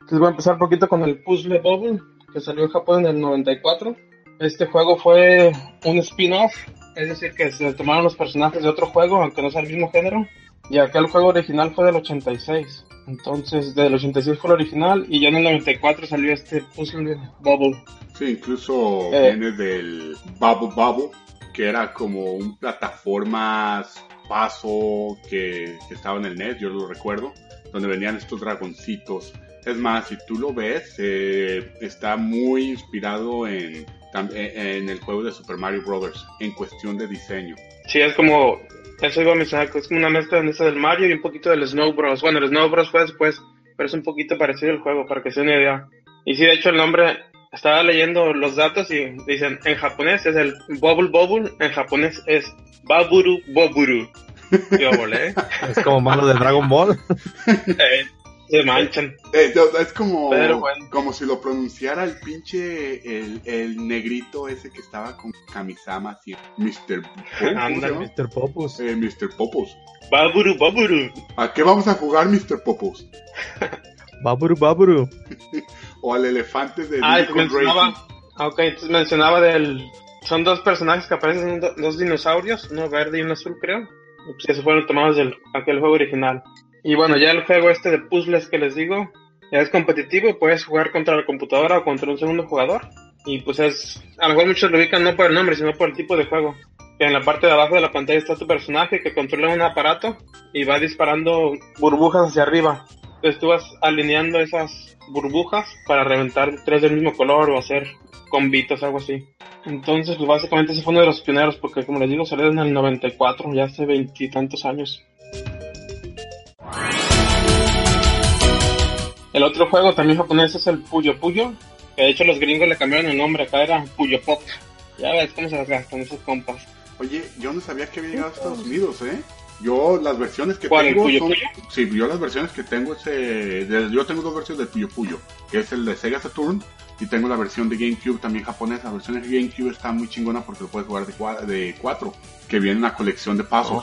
Entonces voy a empezar un poquito con el Puzzle Bubble, que salió en Japón en el 94. Este juego fue un spin-off, es decir, que se tomaron los personajes de otro juego, aunque no sea el mismo género. Y aquel juego original fue del 86. Entonces, del 86 fue el original y ya en el 94 salió este Puzzle Bubble. Sí, incluso eh. viene del Bubble Bubble, que era como un plataforma paso que, que estaba en el net, yo lo recuerdo, donde venían estos dragoncitos es más, si tú lo ves, eh, está muy inspirado en, en el juego de Super Mario Bros. en cuestión de diseño. Sí, es como, eso iba a mencionar, que es como una mezcla de del Mario y un poquito del Snow Bros. Bueno, el Snow Bros fue después, pero es un poquito parecido al juego, para que se una idea. Y sí, de hecho el nombre, estaba leyendo los datos y dicen, en japonés es el Bubble Bubble, en japonés es Baburu Boburu. Yo volé. Es como malo de Dragon Ball. Eh, se manchan. Eh, es como, como si lo pronunciara el pinche, el, el, negrito ese que estaba con Kamisama, así, Mr. Popus. Mr. Popus. Eh, Mr. Popus. Baburu, baburu. ¿A qué vamos a jugar, Mr. Popus? baburu, baburu. o al elefante de Ah, mencionaba, ah, ok, entonces mencionaba del... Son dos personajes que aparecen, do- dos dinosaurios, uno verde y uno azul creo, pues que se fueron tomados del aquel juego original. Y bueno, ya el juego este de puzzles que les digo, ya es competitivo y puedes jugar contra la computadora o contra un segundo jugador. Y pues es, a lo mejor muchos lo ubican no por el nombre, sino por el tipo de juego. Que en la parte de abajo de la pantalla está tu personaje que controla un aparato y va disparando burbujas hacia arriba. Entonces tú vas alineando esas burbujas para reventar tres del mismo color o hacer combitos, algo así. Entonces, pues básicamente ese fue uno de los pioneros, porque como les digo, salió en el 94, ya hace veintitantos años. El otro juego también japonés es el Puyo Puyo, que de hecho los gringos le cambiaron el nombre, acá era Puyo Pop. Ya ves cómo se las gastan esos compas. Oye, yo no sabía que había llegado a Estados Unidos, ¿eh? Yo las versiones que ¿Cuál, el tengo Puyo son... Puyo? Sí, yo las versiones que tengo es... eh, Yo tengo dos versiones del Puyo Puyo, que es el de Sega Saturn y tengo la versión de GameCube también japonesa. La versión de GameCube está muy chingona porque lo puedes jugar de, cua- de cuatro, que viene una colección de pasos.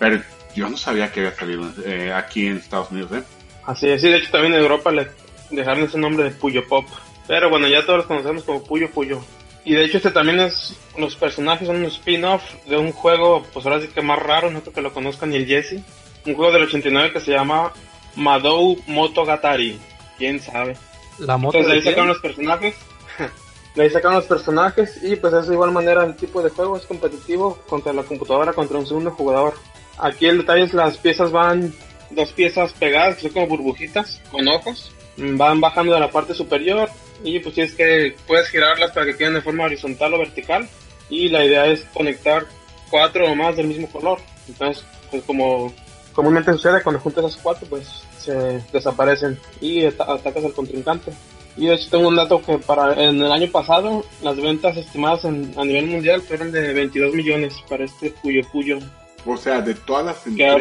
Pero yo no sabía que había salido eh, aquí en Estados Unidos, ¿eh? Así es, sí, de hecho también en Europa le dejaron ese nombre de Puyo Pop. Pero bueno, ya todos los conocemos como Puyo Puyo. Y de hecho este también es, los personajes son un spin-off de un juego, pues ahora sí que más raro, no creo que lo conozcan ni el Jesse. Un juego del 89 que se llama Madou Motogatari. ¿Quién sabe? La moto Entonces de ahí sacaron los personajes. de ahí sacaron los personajes y pues es de igual manera el tipo de juego es competitivo contra la computadora contra un segundo jugador. Aquí el detalle es las piezas van dos piezas pegadas que son como burbujitas con ojos. Mm, Van bajando de la parte superior y pues tienes que puedes girarlas para que queden de forma horizontal o vertical y la idea es conectar cuatro o más del mismo color. Entonces, pues como comúnmente sucede cuando juntas esas cuatro, pues se desaparecen y ata- atacas al contrincante. Y de hecho tengo un dato que para en el año pasado las ventas estimadas en- a nivel mundial fueron de 22 millones para este Puyo Puyo. O sea, de todas las entregas.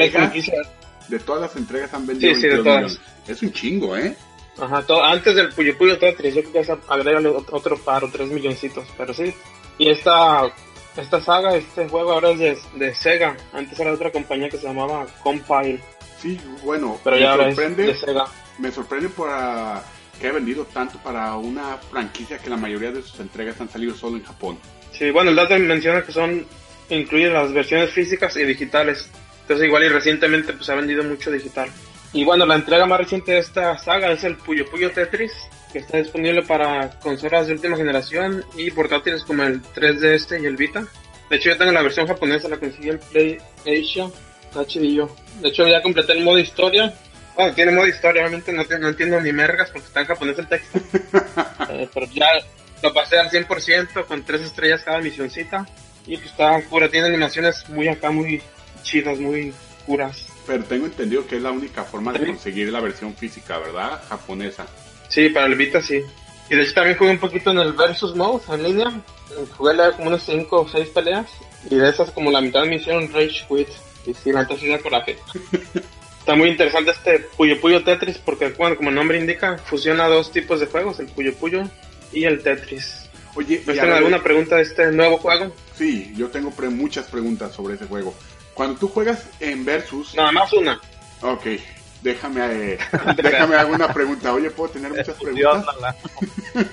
De todas las entregas han vendido Sí, sí, de 22 todas. Es un chingo, ¿eh? Ajá, todo, antes del Puyo Puyo Tetris, yo creo que ot- otro paro, 3 milloncitos, pero sí. Y esta, esta saga, este juego ahora es de, de Sega. Antes era de otra compañía que se llamaba Compile, Sí, bueno, pero me ya es sorprende, de Sega. me sorprende por ah, que ha vendido tanto para una franquicia que la mayoría de sus entregas han salido solo en Japón. Sí, bueno, el dato menciona que son, incluyen las versiones físicas y digitales. Entonces igual y recientemente pues ha vendido mucho digital. Y bueno, la entrega más reciente de esta saga es el Puyo Puyo Tetris, que está disponible para consolas de última generación y portátiles como el 3DS este y el Vita. De hecho yo tengo la versión japonesa, la conseguí en Play Asia, está chidillo. De hecho ya completé el modo historia. Bueno, tiene modo historia, obviamente no, no entiendo ni mergas porque está en japonés el texto. Eh, pero ya lo pasé al 100% con tres estrellas cada misioncita. Y pues está cura, tiene animaciones muy acá, muy chidas, muy curas. Pero tengo entendido que es la única forma de conseguir la versión física, ¿verdad? Japonesa. Sí, para el Vita sí. Y de hecho también jugué un poquito en el Versus Mode en línea. Jugué como unas 5 o 6 peleas. Y de esas como la mitad me hicieron Rage Quit. Y sí, la da coraje. Está muy interesante este Puyo Puyo Tetris porque, bueno, como el nombre indica, fusiona dos tipos de juegos, el Puyo Puyo y el Tetris. Oye, ¿No tienen alguna pregunta de este nuevo juego? sí, yo tengo pre- muchas preguntas sobre ese juego. Cuando tú juegas en Versus, Nada más una. ok, déjame, eh, déjame hacer una pregunta. Oye, ¿puedo tener muchas Dios, preguntas?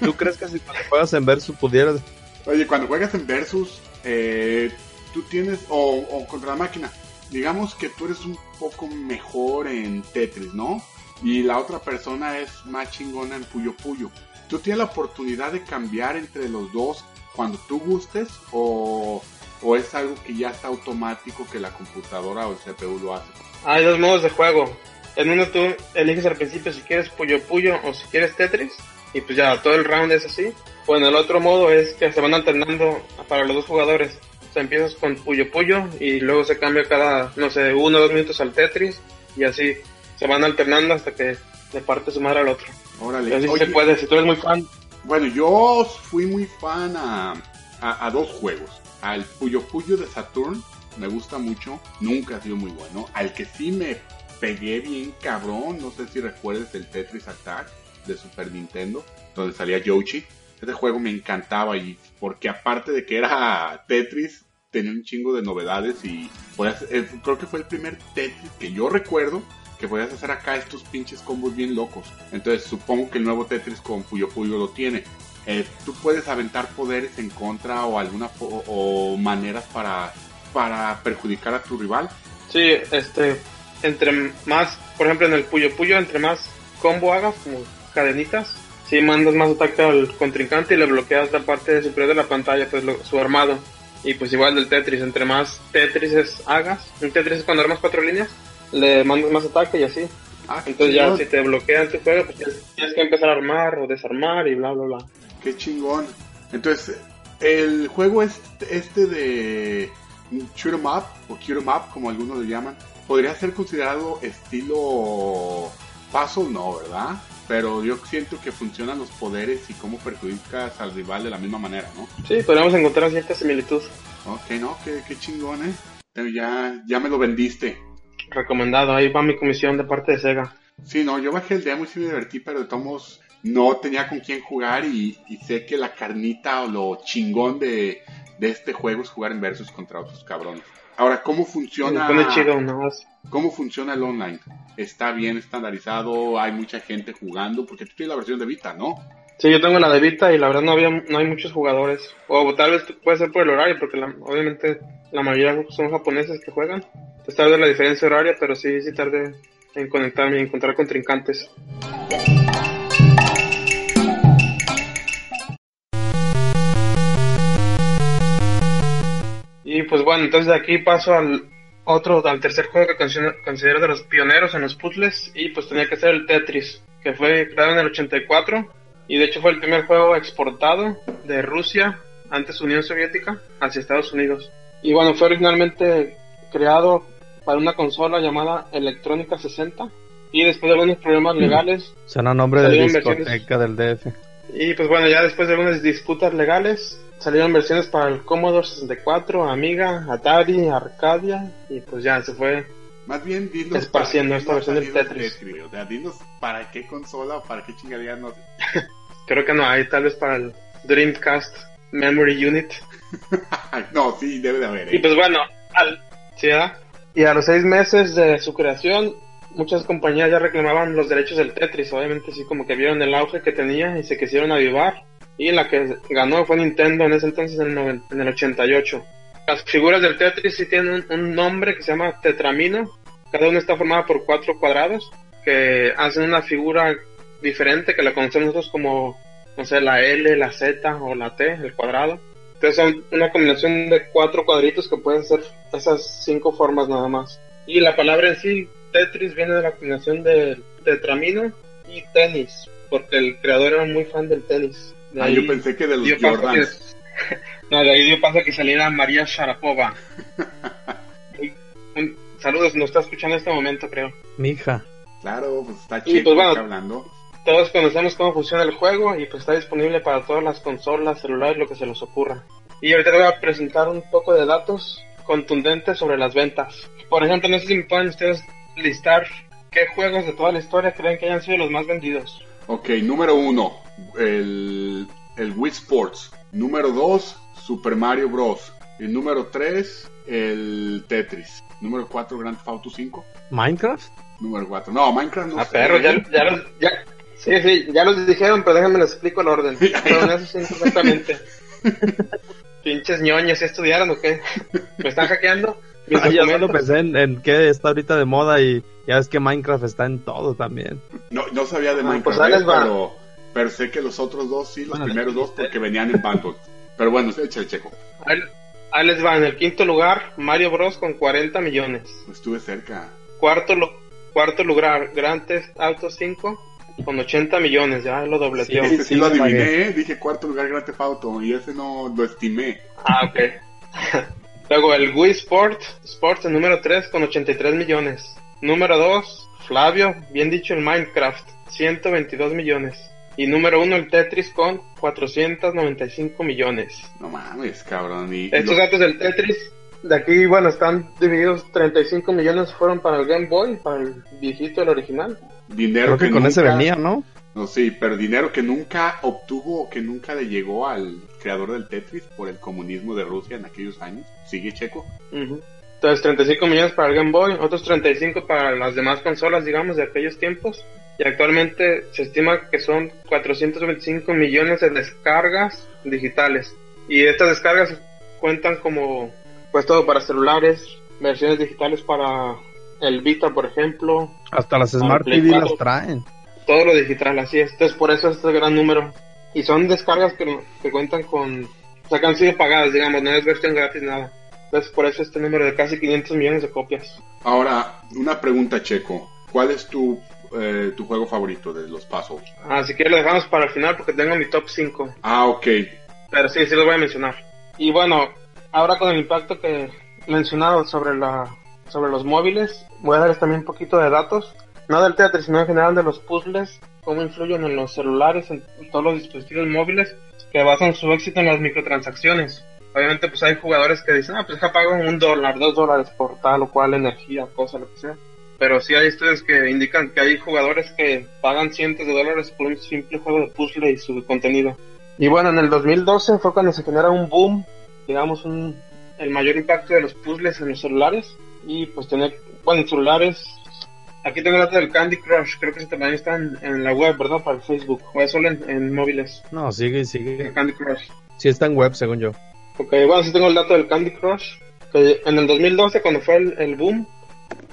¿Tú crees que si cuando juegas en Versus pudieras Oye, cuando juegas en Versus, eh, tú tienes, o, o contra la máquina, digamos que tú eres un poco mejor en Tetris, ¿no? Y la otra persona es más chingona en Puyo Puyo. ¿Tú tienes la oportunidad de cambiar entre los dos cuando tú gustes o, o es algo que ya está automático que la computadora o el CPU lo hace? Hay dos modos de juego. En uno tú eliges al principio si quieres Puyo Puyo o si quieres Tetris. Y pues ya, todo el round es así. O en el otro modo es que se van alternando para los dos jugadores. O sea, empiezas con Puyo Puyo y luego se cambia cada, no sé, uno o dos minutos al Tetris. Y así se van alternando hasta que le parte su madre al otro. Órale. Y así Oye, se puede, si tú eres muy fan. Bueno, yo fui muy fan a, a, a dos juegos. Al Puyo Puyo de Saturn, me gusta mucho, nunca ha sido muy bueno. Al que sí me pegué bien cabrón, no sé si recuerdes el Tetris Attack de Super Nintendo, donde salía Yoshi. Ese juego me encantaba y porque aparte de que era Tetris, tenía un chingo de novedades y creo que fue el primer Tetris que yo recuerdo que podías hacer acá estos pinches combos bien locos. Entonces supongo que el nuevo Tetris con Puyo Puyo lo tiene. Eh, tú puedes aventar poderes en contra o alguna o maneras para para perjudicar a tu rival. Sí, este, entre más, por ejemplo en el Puyo Puyo, entre más combo hagas, como cadenitas, si mandas más ataque al contrincante y le bloqueas la parte superior de la pantalla, pues su armado. Y pues igual del Tetris, entre más Tetris hagas, un Tetris es cuando armas cuatro líneas, le mandas más ataque y así. Ah, Entonces ya si te bloquean tu juego, pues tienes que empezar a armar o desarmar y bla bla bla. Qué chingón. Entonces, el juego es este de shoot em up o shoot em up como algunos le llaman, podría ser considerado estilo puzzle, no, ¿verdad? Pero yo siento que funcionan los poderes y cómo perjudicas al rival de la misma manera, ¿no? Sí, podríamos encontrar cierta similitud. Ok, no, qué, qué chingón, ¿eh? Ya, ya me lo vendiste. Recomendado, ahí va mi comisión de parte de Sega. Sí, no, yo bajé el demo y sí me divertí, pero de todos no tenía con quién jugar y, y sé que la carnita o lo chingón de, de este juego es jugar en versus contra otros cabrones. Ahora, ¿cómo funciona? ¿Cómo funciona el online? ¿Está bien estandarizado? ¿Hay mucha gente jugando? Porque tú tienes la versión de Vita, ¿no? Sí, yo tengo la de Vita y la verdad no había no hay muchos jugadores. O tal vez puede ser por el horario, porque obviamente la mayoría son japoneses que juegan. Es tarde la diferencia horaria, pero sí, sí tarde en conectarme y encontrar contrincantes. Y pues bueno, entonces de aquí paso al otro, al tercer juego que considero de los pioneros en los puzzles y pues tenía que ser el Tetris, que fue creado en el 84 y de hecho fue el primer juego exportado de Rusia, antes Unión Soviética, hacia Estados Unidos. Y bueno, fue originalmente creado para una consola llamada Electrónica 60 y después de algunos problemas legales... Suena nombre de discoteca del DF. Y pues bueno, ya después de algunas disputas legales, salieron versiones para el Commodore 64, Amiga, Atari, Arcadia y pues ya se fue más bien dinos esparciendo esta versión del Tetris. o sea, dinos para qué consola o para qué chingadera no Creo que no hay, tal vez para el Dreamcast Memory Unit. no, sí, debe de haber. Y ¿eh? pues bueno, al, ¿sí, y a los seis meses de su creación, muchas compañías ya reclamaban los derechos del Tetris, obviamente sí como que vieron el auge que tenía y se quisieron avivar y la que ganó fue Nintendo en ese entonces en el, en el 88. Las figuras del Tetris sí tienen un, nombre que se llama tetramino. Cada una está formada por cuatro cuadrados que hacen una figura diferente que la conocemos nosotros como, no sé, la L, la Z o la T, el cuadrado. Entonces son una combinación de cuatro cuadritos que pueden ser esas cinco formas nada más. Y la palabra en sí, Tetris, viene de la combinación de tetramino y tenis, porque el creador era muy fan del tenis. Ah, yo pensé que de los Jordans. no, de ahí dio paso que saliera María Sharapova. Saludos, nos está escuchando en este momento, creo. Mi hija. Claro, pues está chido pues, hablando. Todos conocemos cómo funciona el juego y pues está disponible para todas las consolas, celulares, lo que se les ocurra. Y ahorita voy a presentar un poco de datos contundentes sobre las ventas. Por ejemplo, no sé si me pueden ustedes listar qué juegos de toda la historia creen que hayan sido los más vendidos. Ok, número uno, el, el Wii Sports. Número 2, Super Mario Bros. Y número 3, el Tetris. Número 4, Grand Theft Auto 5. ¿Minecraft? Número 4. No, Minecraft no ah, perro, ya, ya, los, ya, sí, sí, ya los dijeron, pero déjenme les explico el orden. Pero eso sí, exactamente. Pinches ñoños, ¿sí estudiaron o qué? ¿Me están hackeando? Ah, ya solo pensé en, en qué está ahorita de moda y ya es que Minecraft está en todo también. No, no sabía de ah, pues Minecraft, pero pero sé que los otros dos sí, los primeros dos, porque venían en bundle. Pero bueno, echa el checo. Ahí, les va, en el quinto lugar, Mario Bros. con 40 millones. Estuve cerca. Cuarto, cuarto lugar, Grand Theft Auto 5 con 80 millones, ya lo dobleteó. Sí, sí, lo adiviné, ¿eh? dije cuarto lugar Grand Theft Auto y ese no lo estimé. Ah, ok. Luego el Wii Sport, Sports el número 3 con 83 millones. Número 2, Flavio, bien dicho el Minecraft, 122 millones. Y número uno el Tetris con 495 millones. No mames, cabrón. Estos datos del Tetris, de aquí, bueno, están divididos. 35 millones fueron para el Game Boy, para el viejito, el original. Dinero que, con ese venía, ¿no? No, sí, pero dinero que nunca obtuvo, que nunca le llegó al creador del Tetris por el comunismo de Rusia en aquellos años. ¿Sigue Checo? Entonces 35 millones para el Game Boy, otros 35 para las demás consolas, digamos, de aquellos tiempos. Y actualmente se estima que son 425 millones de descargas digitales. Y estas descargas cuentan como, pues todo para celulares, versiones digitales para el Vita, por ejemplo. Hasta las Smart TV 4. las traen. Todo lo digital, así es. Entonces por eso este gran número. Y son descargas que, que cuentan con, o sea, que han sido pagadas, digamos, no es versión gratis, nada. Entonces por eso este número de casi 500 millones de copias. Ahora, una pregunta, Checo. ¿Cuál es tu, eh, tu juego favorito de los puzzles? Así que lo dejamos para el final porque tengo mi top 5. Ah, ok. Pero sí, sí los voy a mencionar. Y bueno, ahora con el impacto que he mencionado sobre la sobre los móviles, voy a darles también un poquito de datos. No del Tetris, sino en general de los puzzles, cómo influyen en los celulares, en todos los dispositivos móviles, que basan su éxito en las microtransacciones. Obviamente, pues hay jugadores que dicen, ah, pues ya pago un dólar, dos dólares por tal o cual energía, cosa, lo que sea. Pero sí hay estudios que indican que hay jugadores que pagan cientos de dólares por un simple juego de puzzle y su contenido. Y bueno, en el 2012 fue cuando se genera un boom, digamos, un, el mayor impacto de los puzzles en los celulares. Y pues tener, bueno, en celulares, aquí tengo el dato del Candy Crush, creo que ese también está en, en la web, ¿verdad? Para el Facebook, o es solo en, en móviles, No, sigue, el sigue. Candy Crush. Sí está en web, según yo. Ok, bueno, sí tengo el dato del Candy Crush, que en el 2012, cuando fue el, el boom,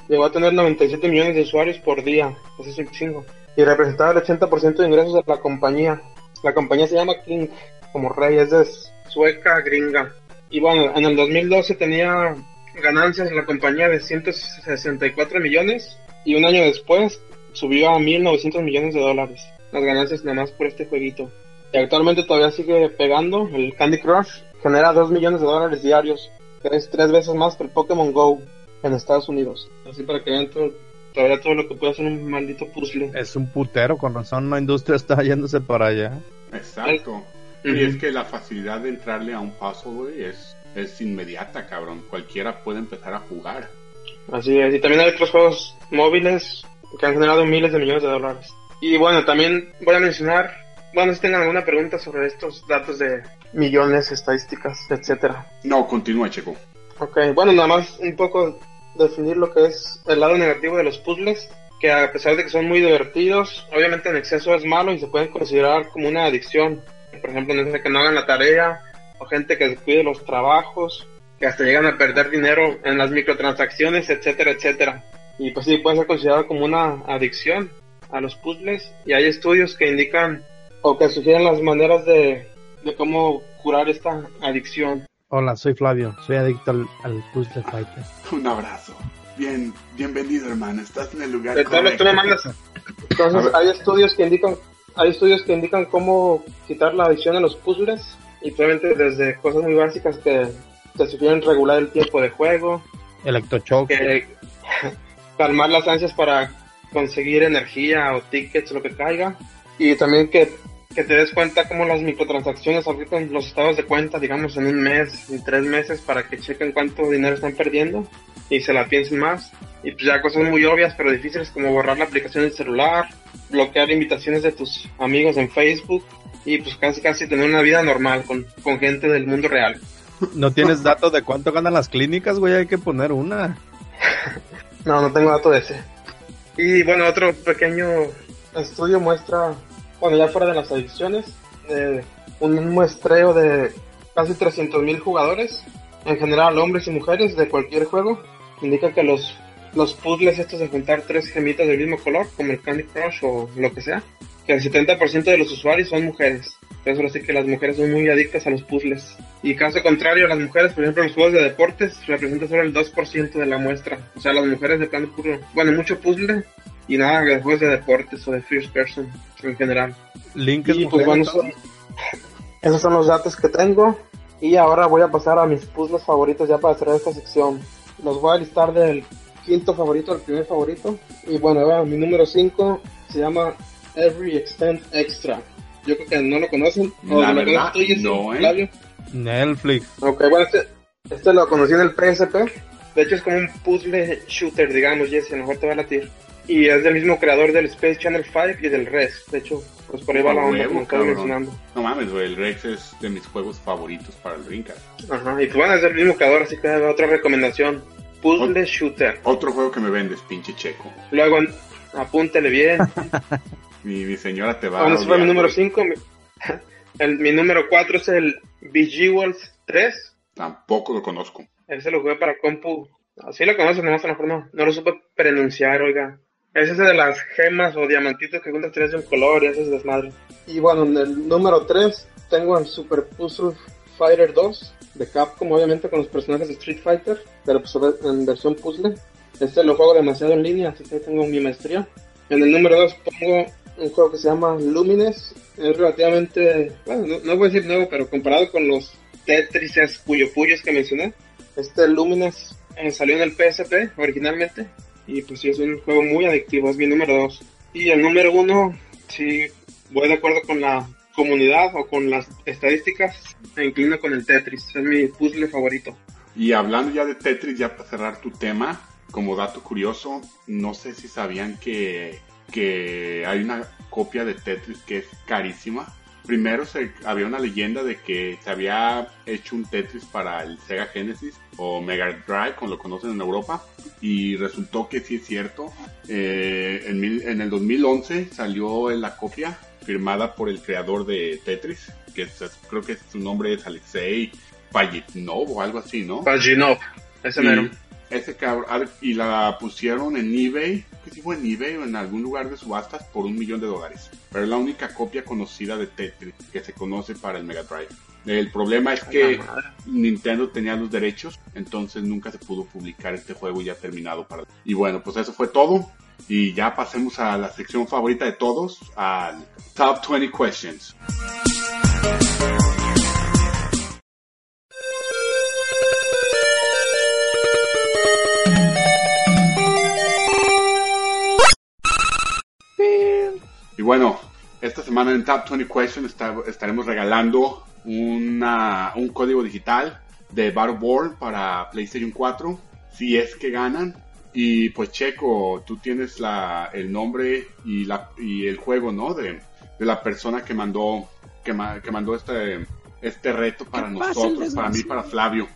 llegó a tener 97 millones de usuarios por día, eso es un chingo, y representaba el 80% de ingresos de la compañía. La compañía se llama King, como rey, es de sueca gringa. Y bueno, en el 2012 tenía ganancias en la compañía de 164 millones, y un año después subió a 1.900 millones de dólares, las ganancias nada más por este jueguito. Y actualmente todavía sigue pegando, el Candy Crush genera 2 millones de dólares diarios, que es tres veces más que el Pokémon Go en Estados Unidos. Así para que vean todo, todavía todo lo que puede hacer un maldito puzzle. Es un putero, con razón la industria está yéndose para allá. Exacto. Y es que la facilidad de entrarle a un puzzle, güey, es, es inmediata, cabrón. Cualquiera puede empezar a jugar. Así es, y también hay otros juegos móviles que han generado miles de millones de dólares. Y bueno, también voy a mencionar, bueno, si tengan alguna pregunta sobre estos datos de millones, estadísticas, etcétera. No, continúa, Checo. Ok, bueno, nada más un poco definir lo que es el lado negativo de los puzzles, que a pesar de que son muy divertidos, obviamente en exceso es malo y se pueden considerar como una adicción. Por ejemplo, no sé, que no hagan la tarea, o gente que descuide los trabajos, que hasta llegan a perder dinero en las microtransacciones, etcétera, etcétera. Y pues sí, puede ser considerado como una adicción a los puzzles, y hay estudios que indican o que sugieren las maneras de, de cómo curar esta adicción. Hola, soy Flavio, soy adicto al, al Puzzle Fighter. Un abrazo. Bien, bienvenido, hermano. Estás en el lugar De todos los que me mandas. Entonces, hay estudios que indican, hay estudios que indican cómo quitar la adicción a los puzzles y probablemente desde cosas muy básicas que te sugieren regular el tiempo de juego, Electrochoc. que calmar las ansias para conseguir energía o tickets, lo que caiga, y también que, que te des cuenta cómo las microtransacciones afectan los estados de cuenta, digamos, en un mes, en tres meses, para que chequen cuánto dinero están perdiendo y se la piensen más. Y pues ya cosas muy obvias pero difíciles como borrar la aplicación del celular, bloquear invitaciones de tus amigos en Facebook y pues casi casi tener una vida normal con, con gente del mundo real. ¿No tienes datos de cuánto ganan las clínicas, güey? Hay que poner una. No, no tengo dato de ese. Y bueno, otro pequeño estudio muestra, bueno, ya fuera de las adicciones, eh, un muestreo de casi 300.000 jugadores, en general hombres y mujeres de cualquier juego, indica que los, los puzzles estos de juntar tres gemitas del mismo color, como el Candy Crush o lo que sea, que el 70% de los usuarios son mujeres. Entonces ahora sí que las mujeres son muy adictas a los puzzles. Y caso contrario, las mujeres, por ejemplo, los juegos de deportes representan solo el 2% de la muestra. O sea, las mujeres de plano puro, bueno, mucho puzzle y nada de juegos de deportes o de first person en general. Link es Y pues bueno, son- esos son los datos que tengo. Y ahora voy a pasar a mis puzzles favoritos ya para cerrar esta sección. Los voy a listar del quinto favorito al primer favorito. Y bueno, mi número 5 se llama Every Extent Extra. Yo creo que no lo conocen. ¿O La lo verdad, tú, no, ¿eh? Netflix. Ok, bueno, este, este lo conocí en el PSP. De hecho, es como un puzzle shooter, digamos, Jesse, a lo mejor te va a latir. Y es del mismo creador del Space Channel 5 y del Res. De hecho, pues por ahí va la A onda, como estaba mencionando. No mames, güey, el Rex es de mis juegos favoritos para el Dreamcast. Ajá, y pues bueno, es del mismo creador, así que otra recomendación. puzzle shooter. Otro juego que me vendes, pinche checo. Luego, apúntele bien. mi, mi señora te va Bueno, a fue mi número güey. 5. Mi, el- mi número 4 es el BG Wolf 3. Tampoco lo conozco. Ese lo jugué para compu. Así lo conocen, nomás a lo mejor no. No lo supe pronunciar, oiga. Es ese de las gemas o diamantitos que juntas tres de un color y ese es desmadre. Y bueno, en el número 3 tengo el Super Puzzle Fighter 2 de Capcom, obviamente con los personajes de Street Fighter, pero pues en versión puzzle. Este lo juego demasiado en línea, así que tengo mi maestría. En el número 2 pongo un juego que se llama Lumines. Es relativamente, bueno, no, no voy a decir nuevo, pero comparado con los Tetris Puyo Puyos que mencioné, este Lumines eh, salió en el PSP originalmente y pues sí es un juego muy adictivo, es mi número 2. Y el número 1, sí voy de acuerdo con la comunidad o con las estadísticas, me inclino con el Tetris, es mi puzzle favorito. Y hablando ya de Tetris, ya para cerrar tu tema, como dato curioso, no sé si sabían que, que hay una copia de Tetris que es carísima. Primero se, había una leyenda de que se había hecho un Tetris para el Sega Genesis o Mega Drive, como lo conocen en Europa, y resultó que sí es cierto. Eh, en, mil- en el 2011 salió la copia firmada por el creador de Tetris, que es- creo que su nombre es Alexei Pajitnov o algo así, ¿no? Pajinov, ese mero. Ese cabrón, y la pusieron en eBay, fue en eBay o en algún lugar de subastas por un millón de dólares. Pero es la única copia conocida de Tetris que se conoce para el Mega Drive. El problema es que. Nintendo tenía los derechos, entonces nunca se pudo publicar este juego ya terminado para. Y bueno, pues eso fue todo. Y ya pasemos a la sección favorita de todos, al Top 20 Questions. Y bueno, esta semana en Top 20 Questions está- estaremos regalando una, un código digital de Battleborn para PlayStation 4, si es que ganan. Y pues Checo, tú tienes la, el nombre y, la, y el juego, ¿no? De, de la persona que mandó, que, ma- que mandó este, este reto para nosotros, para mí, para Flavio.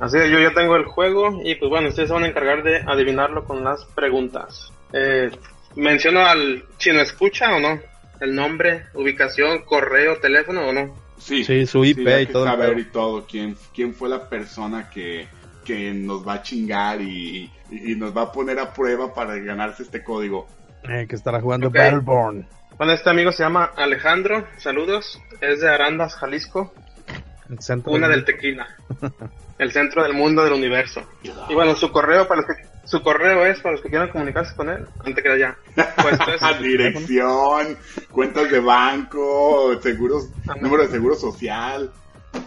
Así es, yo ya tengo el juego y pues bueno, ustedes se van a encargar de adivinarlo con las preguntas. Eh, ¿Menciono al chino escucha o no? ¿El nombre, ubicación, correo, teléfono o no? Sí, Sí, su IP y todo saber y todo. ¿Quién, quién fue la persona que, que nos va a chingar y, y- y nos va a poner a prueba para ganarse este código? Eh, que estará jugando Ok. Battleborn. Bueno, este amigo se llama Alejandro, saludos, es de Arandas, Jalisco, El centro una del- del tequila, el centro del mundo del universo. Y bueno, su correo para los que su correo es para los que quieran comunicarse con él, antes que allá. Pues es Dirección, cuentas de banco, seguros, Ajá. número de seguro social.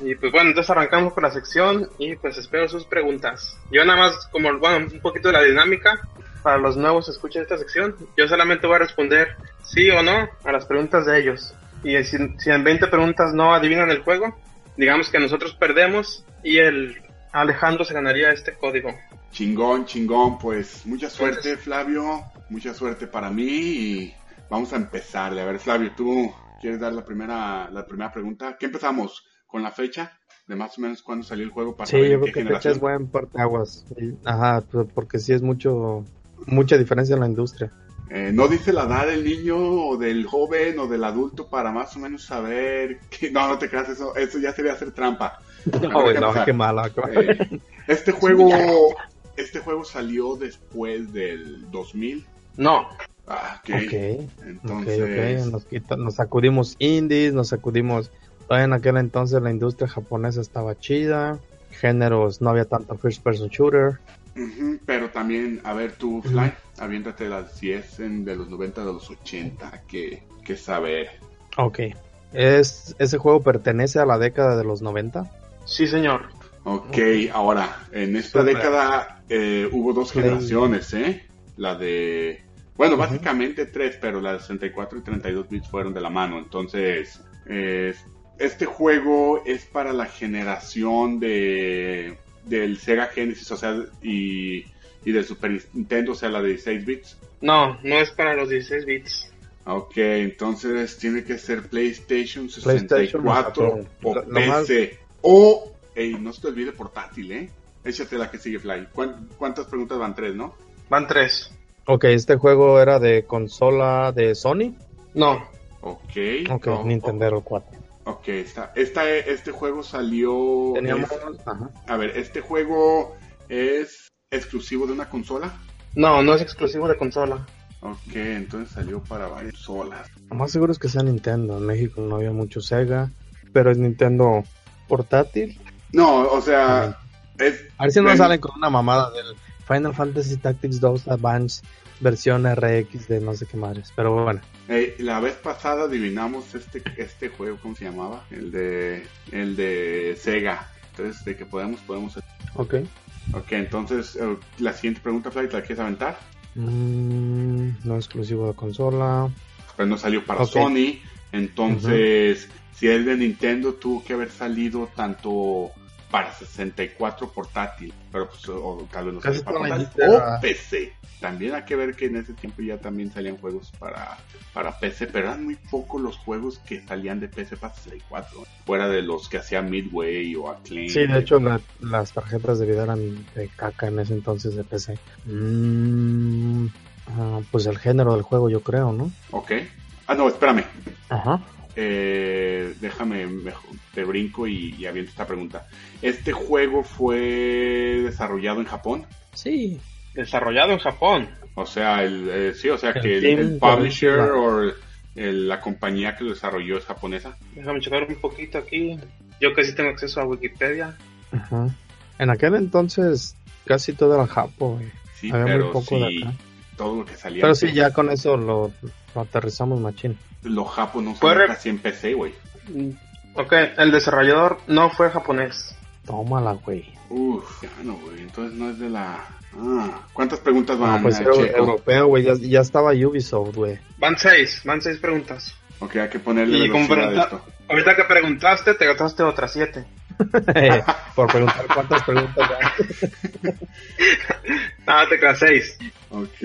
Y pues bueno, entonces arrancamos con la sección y pues espero sus preguntas. Yo nada más, como bueno, un poquito de la dinámica para los nuevos que escuchen esta sección. Yo solamente voy a responder sí o no a las preguntas de ellos. Y si, si en 20 preguntas no adivinan el juego, digamos que nosotros perdemos y el Alejandro se ganaría este código. Chingón, chingón, pues mucha suerte Flavio, mucha suerte para mí y vamos a empezarle. A ver Flavio, ¿tú quieres dar la primera, la primera pregunta? ¿Qué empezamos? ¿Con la fecha? De más o menos cuándo salió el juego para Sí, yo creo qué que fecha es buen Ajá, pues, porque sí es mucho, mucha diferencia en la industria. Eh, no dice la edad del niño o del joven o del adulto para más o menos saber que no, no te creas eso, eso ya sería hacer trampa. No, A ver, no, empezar. qué mala. Eh, este juego, este juego salió después del 2000. No, Ah, ok. Ok, ok, Entonces, ok. Nos, quita- nos sacudimos indies, nos sacudimos. Todavía en aquel entonces la industria japonesa estaba chida. Géneros, no había tanto first person shooter. pero también, a ver tú, Fly, aviéntate las 10 en- de los 90 de los 80, que, que saber. Ok. Es, ¿Ese juego pertenece a la década de los 90? Sí señor. Ok, ahora, en esta Super. década eh, hubo dos generaciones, ¿eh? La de... Bueno, básicamente tres, pero la de 64 y 32 bits fueron de la mano. Entonces, eh, este juego es para la generación de del Sega Genesis, o sea, y, y del Super Nintendo, o sea, la de 16 bits. No, no es para los 16 bits. Ok, entonces tiene que ser PlayStation PlayStation 64 o Lo- lo más- PC. O, ey, no se te olvide portátil, ¿eh? Échate la que sigue, Fly. ¿Cuán- ¿Cuántas preguntas van? Tres, ¿no? Van tres. Ok, este juego era de consola de Sony. No, Ok. Ok, Oh, Nintendo 4. oh, ok, está, esta, este juego salió... Teníamos. es- Ajá. a ver, ¿este juego es exclusivo de una consola? no, no es exclusivo de consola. Ok, entonces salió para varias consolas. Lo más seguro es que sea Nintendo. En México no había mucho Sega, pero es Nintendo portátil. No, o sea, es... A ver si no salen con una mamada del Final Fantasy Tactics 2 Advance versión RX de no sé qué madres. Pero bueno, eh, la vez pasada adivinamos este, este juego, ¿cómo se llamaba? El de, el de Sega. Entonces, de que podemos, podemos... ok. Ok, entonces, eh, la siguiente pregunta, Fly, ¿la quieres aventar? Mm, no exclusivo de consola. Pero no salió para. Sony. Entonces, si es de Nintendo, tuvo que haber salido tanto para 64 portátil. Pero pues, o tal vez no Casi salió para portátil. O PC. También hay que ver que en ese tiempo ya también salían juegos para, para PC, pero eran muy pocos los juegos que salían de PC para 64. Fuera de los que hacía Midway o Acclaim. Sí, de hecho la- las tarjetas de video eran de caca en ese entonces de PC. Mm, ah, pues el género del juego yo creo, ¿no? Ok. Ah, no, espérame. Ajá. Eh, déjame, te brinco y, y aviento esta pregunta. ¿Este juego fue desarrollado en Japón? Sí. Desarrollado en Japón. O sea, el, eh, sí, o sea El que el, publisher o el- la compañía que lo desarrolló es japonesa. Déjame checar un poquito aquí. Yo que sí tengo acceso a Wikipedia. Ajá. En aquel entonces casi todo era güey. Sí, Había muy poco de acá. todo lo que salía. Pero sí, ya con eso lo, lo aterrizamos machín. Los japos no re- casi en PC, güey. Ok, el desarrollador no fue japonés. Tómala, güey. Uf, ya no, güey. Entonces no es de la. Ah, ¿cuántas preguntas van? No, pues a era Checo? europeo, güey. Ya, ya estaba Ubisoft, güey. Van seis, van seis preguntas. Ok, hay que ponerle Y velocidad a esto. Ahorita que preguntaste, te gastaste otras siete. Por preguntar cuántas preguntas ya. Ah, te quedas seis. Ok,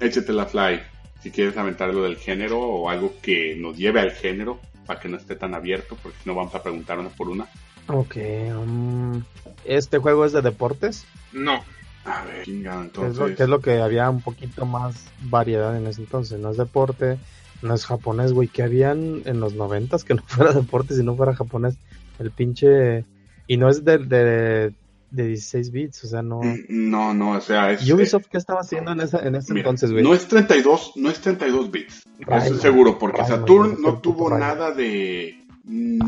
échate la fly. Si quieres aventar lo del género o algo que nos lleve al género, para que no esté tan abierto, porque si no vamos a preguntar una por una. Ok. um, ¿Este juego es de deportes? No. A ver, Que es, lo, entonces. que es lo que había un poquito más variedad en ese entonces. No es deporte, no es japonés, güey. Que habían en los noventas que no fuera deporte si no fuera japonés. El pinche... Y no es de, de, de 16 bits, o sea, no... Mm, No, no, o sea, es. Ubisoft, ¿qué estaba haciendo en ese, en ese Mira, entonces, güey? No es 32, no es 32 bits. Eso es seguro, porque Rayman, Saturn no puto tuvo Rayman. nada de. mm,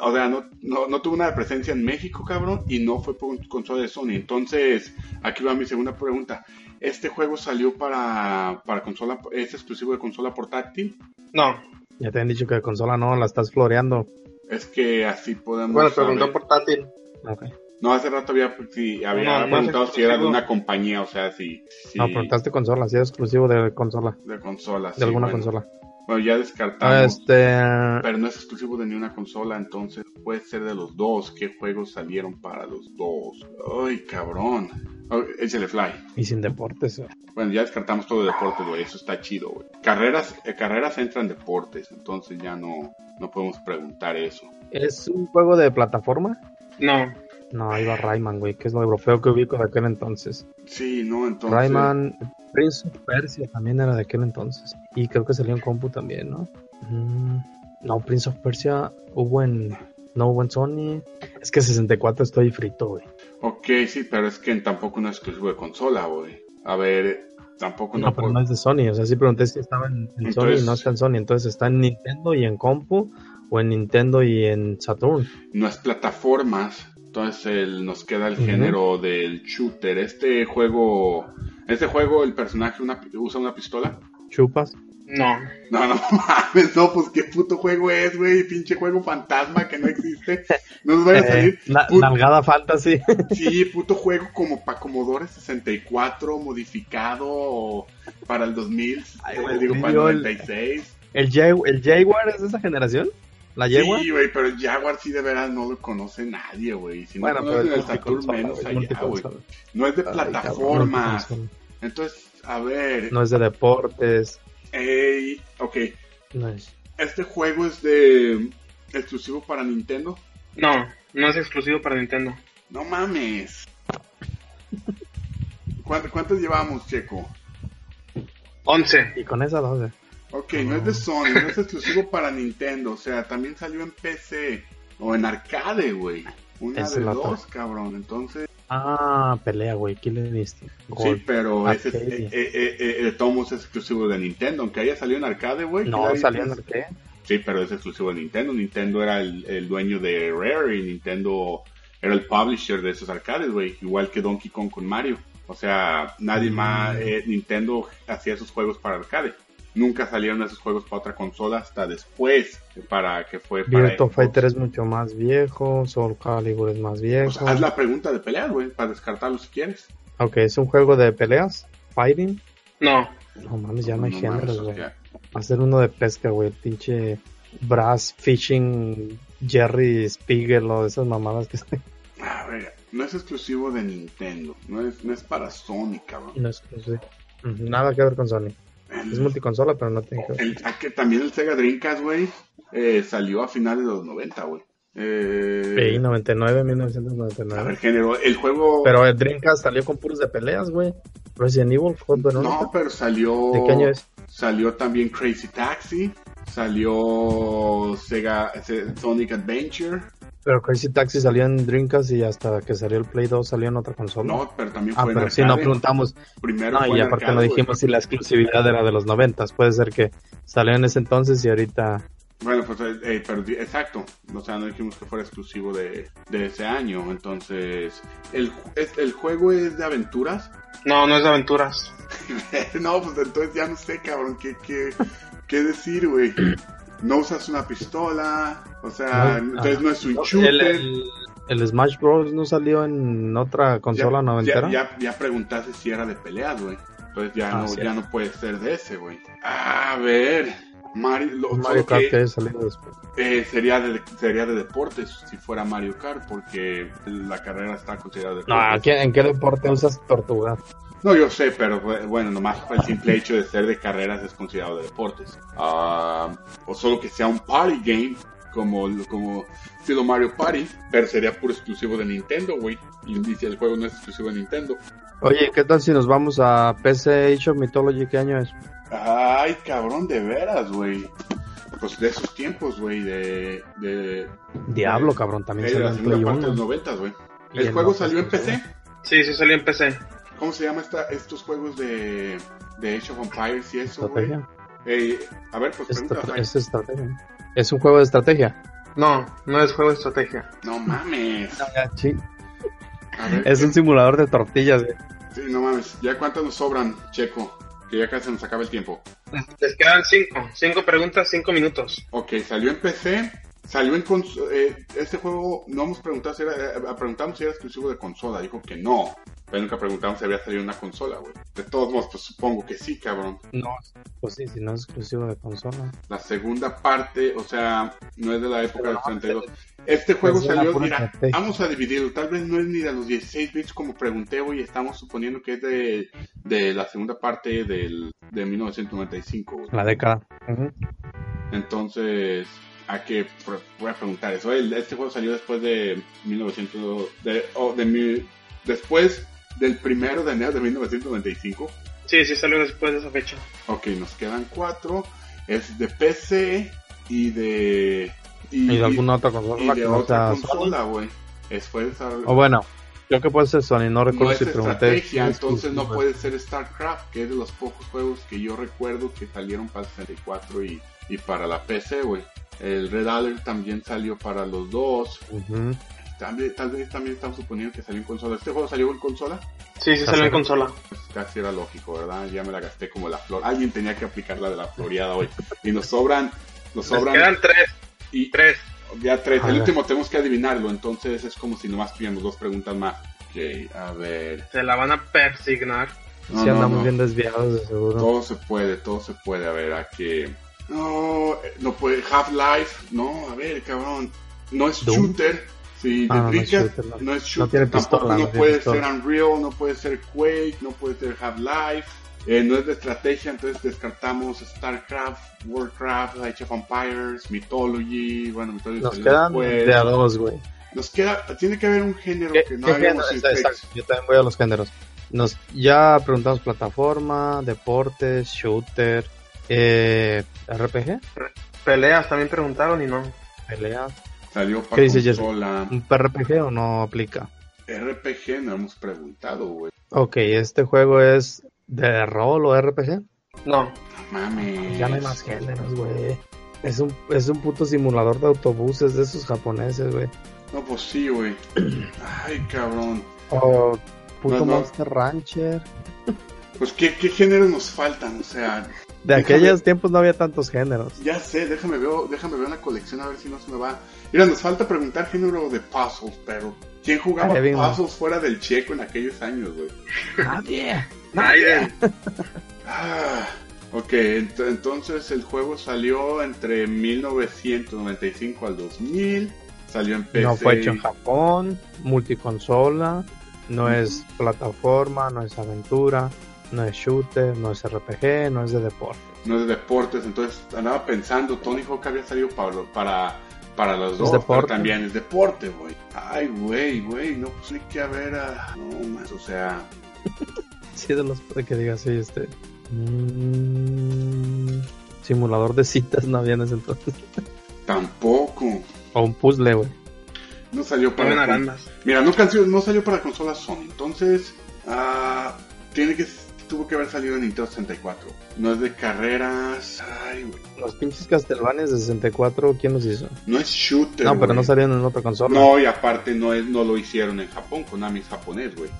o sea, no, no, no tuvo una presencia en México, cabrón, y no fue por consola de Sony. Entonces, aquí va mi segunda pregunta. ¿Este juego salió para, para consola, es exclusivo de consola portátil? No. Ya te han dicho que de consola no, la estás floreando. Es que así podemos. Bueno, preguntó portátil. Ok. No, hace rato había, sí, había No, preguntado si era de una compañía, o sea, si. si No, preguntaste consola, si es exclusivo de consola, de consola. de sí, alguna bueno. consola. Bueno, ya Ah, descartamos. Este... Pero no es exclusivo de ni una consola, entonces puede ser de los dos. ¿Qué juegos salieron para los dos? Ay, cabrón. Oh, échale fly. Y sin deportes, güey. Bueno, ya descartamos todo de deportes, güey. Eso está chido, güey. Carreras, eh, carreras entran en deportes, entonces ya no, no podemos preguntar eso. ¿Es un juego de plataforma? No. No, ahí va Rayman, güey, que es lo europeo que ubico de aquel entonces. Sí, no, entonces. Rayman, Prince of Persia también era de aquel entonces. Y creo que salió en compu también, ¿no? Mm, no, Prince of Persia hubo en... No hubo en Sony. Es que 64 estoy frito, güey. Ok, sí, pero es que tampoco no es exclusivo de consola, güey. A ver, tampoco no, No, pero no es de Sony. O sea, sí pregunté si estaba en, en Sony y no está en Sony. Entonces está en Nintendo y en compu. O en Nintendo y en Saturn. no es plataformas, entonces el- nos queda el género del shooter. Este juego, este juego el personaje una- usa una pistola. Chupas. No. No, no mames, no, pues qué puto juego es, güey, pinche juego fantasma que no existe. Nos vaya a Eh, salir. nalgada Fantasy. Sí, puto juego como para Commodore 64 modificado para el 2000, Ay, eh, digo para el dio el- 96. ¿El, ¿El Jaguar es de esa generación? ¿La Jaguar? Sí, güey, pero el Jaguar sí de veras no lo conoce nadie, güey. Si no bueno, pero conocen es el Saturn menos allá, güey. No es de Ay, plataformas. Entonces, a ver, No es de deportes. ey, ok, No es. este juego es de exclusivo para Nintendo. No. No es exclusivo para Nintendo. No mames. ¿Cuántos, cuántos llevamos, Checo? 11. Y con esa 12. Ok, no es de Sony, no es exclusivo para Nintendo, o sea, también salió en PC o en arcade, güey. Una de dos, otra. cabrón. Entonces, Ah, pelea, güey. Killer Instinct. sí, Gol. pero ese es, Arcade. eh, eh, eh, eh, Tomos es exclusivo de Nintendo, aunque haya salido en arcade, güey. No, salió en arcade. Sí, pero es exclusivo de Nintendo. Nintendo era el, el dueño de Rare y Nintendo era el publisher de esos arcades, güey. Igual que Donkey Kong con Mario. O sea, nadie Mm. más, eh, Nintendo hacía esos juegos para arcade. Nunca salieron esos juegos para otra consola hasta después, para que fue para Virtua. Fighter es mucho más viejo. Soul Calibur es más viejo. Haz la pregunta de pelear, güey, para descartarlo si quieres. Ok, es un juego de peleas. Fighting. No. No mames, ya no hay No géneros, güey. sea, Va a ser uno de pesca, güey. Pinche Brass Fishing Jerry Spiegel o esas mamadas que están. a ver, no es exclusivo de Nintendo, no es, no es para Sony, cabrón. No es. Ujú, Nada que ver con Sony. Es multiconsola, pero no tiene que ver. El, a que también el Sega Dreamcast, güey, eh, salió a finales de los 90, güey. Eh, Sí, 99, a ver, 1999. género, el juego... Pero el Dreamcast salió con puros de peleas, güey. Resident Evil, no, pero salió... ¿De qué año es? Salió también Crazy Taxi, salió Sega Se- Sonic Adventure. Pero Crazy Taxi salió en Dreamcast y hasta que salió el Play 2 salió en otra consola. No, pero también ah, fue en pero sí, no preguntamos. Primero No, fue y aparte arcade, no dijimos si la exclusividad era de los 90. Puede ser que salió en ese entonces y ahorita. Bueno, pues eh, eh, pero exacto. O sea, no dijimos que fuera exclusivo de, de ese año. Entonces, el, es- el juego es de aventuras. No, no es de aventuras. no, pues entonces ya no sé, cabrón, qué, qué, qué decir, güey. No usas una pistola. O sea, No, entonces ah, no es un El, shooter. el- el Smash Bros. no salió en otra consola ya, noventera. ya, ya, ya preguntaste si era de peleas, güey. Entonces ya, Ah, no, sí. ya no puede ser de ese, güey. A ver, Mario, lo, Mario Kart que, que haya salido después. eh, sería, de, sería de deportes si fuera Mario Kart, porque la carrera está considerada de No, deportes. ¿a qué- ¿en qué deporte usas tortuga? No, yo sé, pero bueno, nomás el simple hecho de ser de carreras es considerado de deportes. Ah, o solo que sea un party game, como, como estilo Mario Party, pero sería puro exclusivo de Nintendo, güey. Y dice el juego no es exclusivo de Nintendo. Oye, ¿qué tal si nos vamos a PC Age of Mythology? ¿Qué año es? Ay, cabrón, de veras, güey. Pues de esos tiempos, güey, de... de Diablo, de- cabrón, también de salió la en segunda Play parte de los 1. 90, güey. ¿El juego salió en. PC? Sí, sí salió en PC. ¿Cómo se llama esta, estos juegos de, de Age of Empires y eso, güey? Estrategia. Eh, a ver, pues Es, pregunta, es estrategia. Es un juego de estrategia. No, no es juego de estrategia. No mames. Sí. A ver, Es ¿qué? un simulador de tortillas. güey. Sí, no mames. ¿Ya cuántas nos sobran, Checo? Que ya casi se nos acaba el tiempo. Les quedan cinco. Cinco preguntas, cinco minutos. Ok, salió en PC. Salió en cons eh, este juego, no hemos preguntado si era, eh, preguntamos si era exclusivo de consola, dijo que no, pero nunca preguntamos si había salido en una consola, güey. De todos modos, pues supongo que sí, cabrón. No, pues sí, si no es exclusivo de consola. La segunda parte, o sea, no es de la época del no, 32. Este juego salió, mira, vamos a dividirlo, tal vez no es ni de los 16 bits como pregunté, güey, estamos suponiendo que es de, de la segunda parte del, de 1995, güey. La década. Entonces, a que voy a preguntar eso. El- Este juego salió después de 1900, de, oh, de mi- después del primero de enero de 1995. Sí, sí salió después de esa fecha. Ok, nos quedan cuatro. Es de PC y de y, Y de alguna otra y consola de que no otra consola, güey. O bueno, creo que puede ser Sony, no recuerdo no es si pregunté. estrategia, entonces no puede ser StarCraft, que es de los pocos juegos que yo recuerdo que salieron para 64 y, y para la PC, güey. El Red Alert también salió para los dos. Tal, tal vez también estamos suponiendo que salió en consola. ¿Este juego salió en consola? Sí, sí salió en consola. Pues casi era lógico, ¿verdad? Ya me la gasté como la flor. Alguien tenía que aplicar la de la floreada hoy. Y nos sobran, nos Les sobran quedan tres. y Tres. ya tres. El último tenemos que adivinarlo, entonces es como si nomás tuviéramos dos preguntas más. Ok, a ver. Se la van a persignar. No, sí no, andamos no. bien desviados, de seguro. Todo se puede, todo se puede. A ver, a que. No, eh, no puede. Half-Life. No, a ver, cabrón. No es Doom. shooter. Sí, de Ah, no es Dreamcast, shooter, no. no es No shooter. tiene Tampoco pistola, no puede pistola. ser Unreal, no puede ser Quake, no puede ser Half-Life. Eh, no es de estrategia, entonces descartamos StarCraft, Warcraft, Age of Empires, Mythology. Bueno, Mythology Nos quedan después. de a dos, güey. Nos queda, tiene que haber un género ¿Qué- que no habíamos visto. Exacto, yo también voy a los géneros. Nos, ya preguntamos plataforma, deportes, shooter, eh, RPG, Peleas también preguntaron y no. pelea. Salió para ¿Qué dice consola. ¿Un RPG o no aplica? RPG no hemos preguntado, güey. Ok, este juego es de rol o RPG. No. No mames. Ya no hay más géneros, güey. Es un, es un puto simulador de autobuses de esos japoneses, güey. No, pues sí, güey. Ay, cabrón. O puto No, no. Monster Rancher. Pues, ¿qué, ¿qué géneros nos faltan? O sea, De Déjame- aquellos tiempos no había tantos géneros. ya sé, déjame ver, déjame ver la colección a ver si no se me va. Mira, nos falta preguntar género de puzzles, pero ¿quién jugaba güey. puzzles fuera del checo en aquellos años, güey? Nadie. Aiden. Ah, ok, ent- entonces el juego salió entre 1995 al 2000. Salió en PC. No fue hecho en Japón, multiconsola, no es plataforma, no es aventura, no es shooter, no es RPG, no es de deporte. No es de deportes, entonces andaba pensando, Tony Hawk había salido para, para, para los dos, pero también es deporte, güey. Ay, güey, güey, no, pues hay que haber a... No, más, o sea... Sí, de los de que diga así, este. mm, simulador de citas no había en ese entonces. Tampoco. O un puzzle, güey. No salió para... Con-. Mira, no, canció- no salió para consola Sony, entonces... ah, tiene que... Tuvo que haber salido en Nintendo 64. No es de carreras... Ay, güey. Los pinches Castlevanias de 64, ¿quién los hizo? No es shooter, No, pero no salieron en otra consola. No, y aparte no, es, no lo hicieron en Japón, Konami es japonés, güey.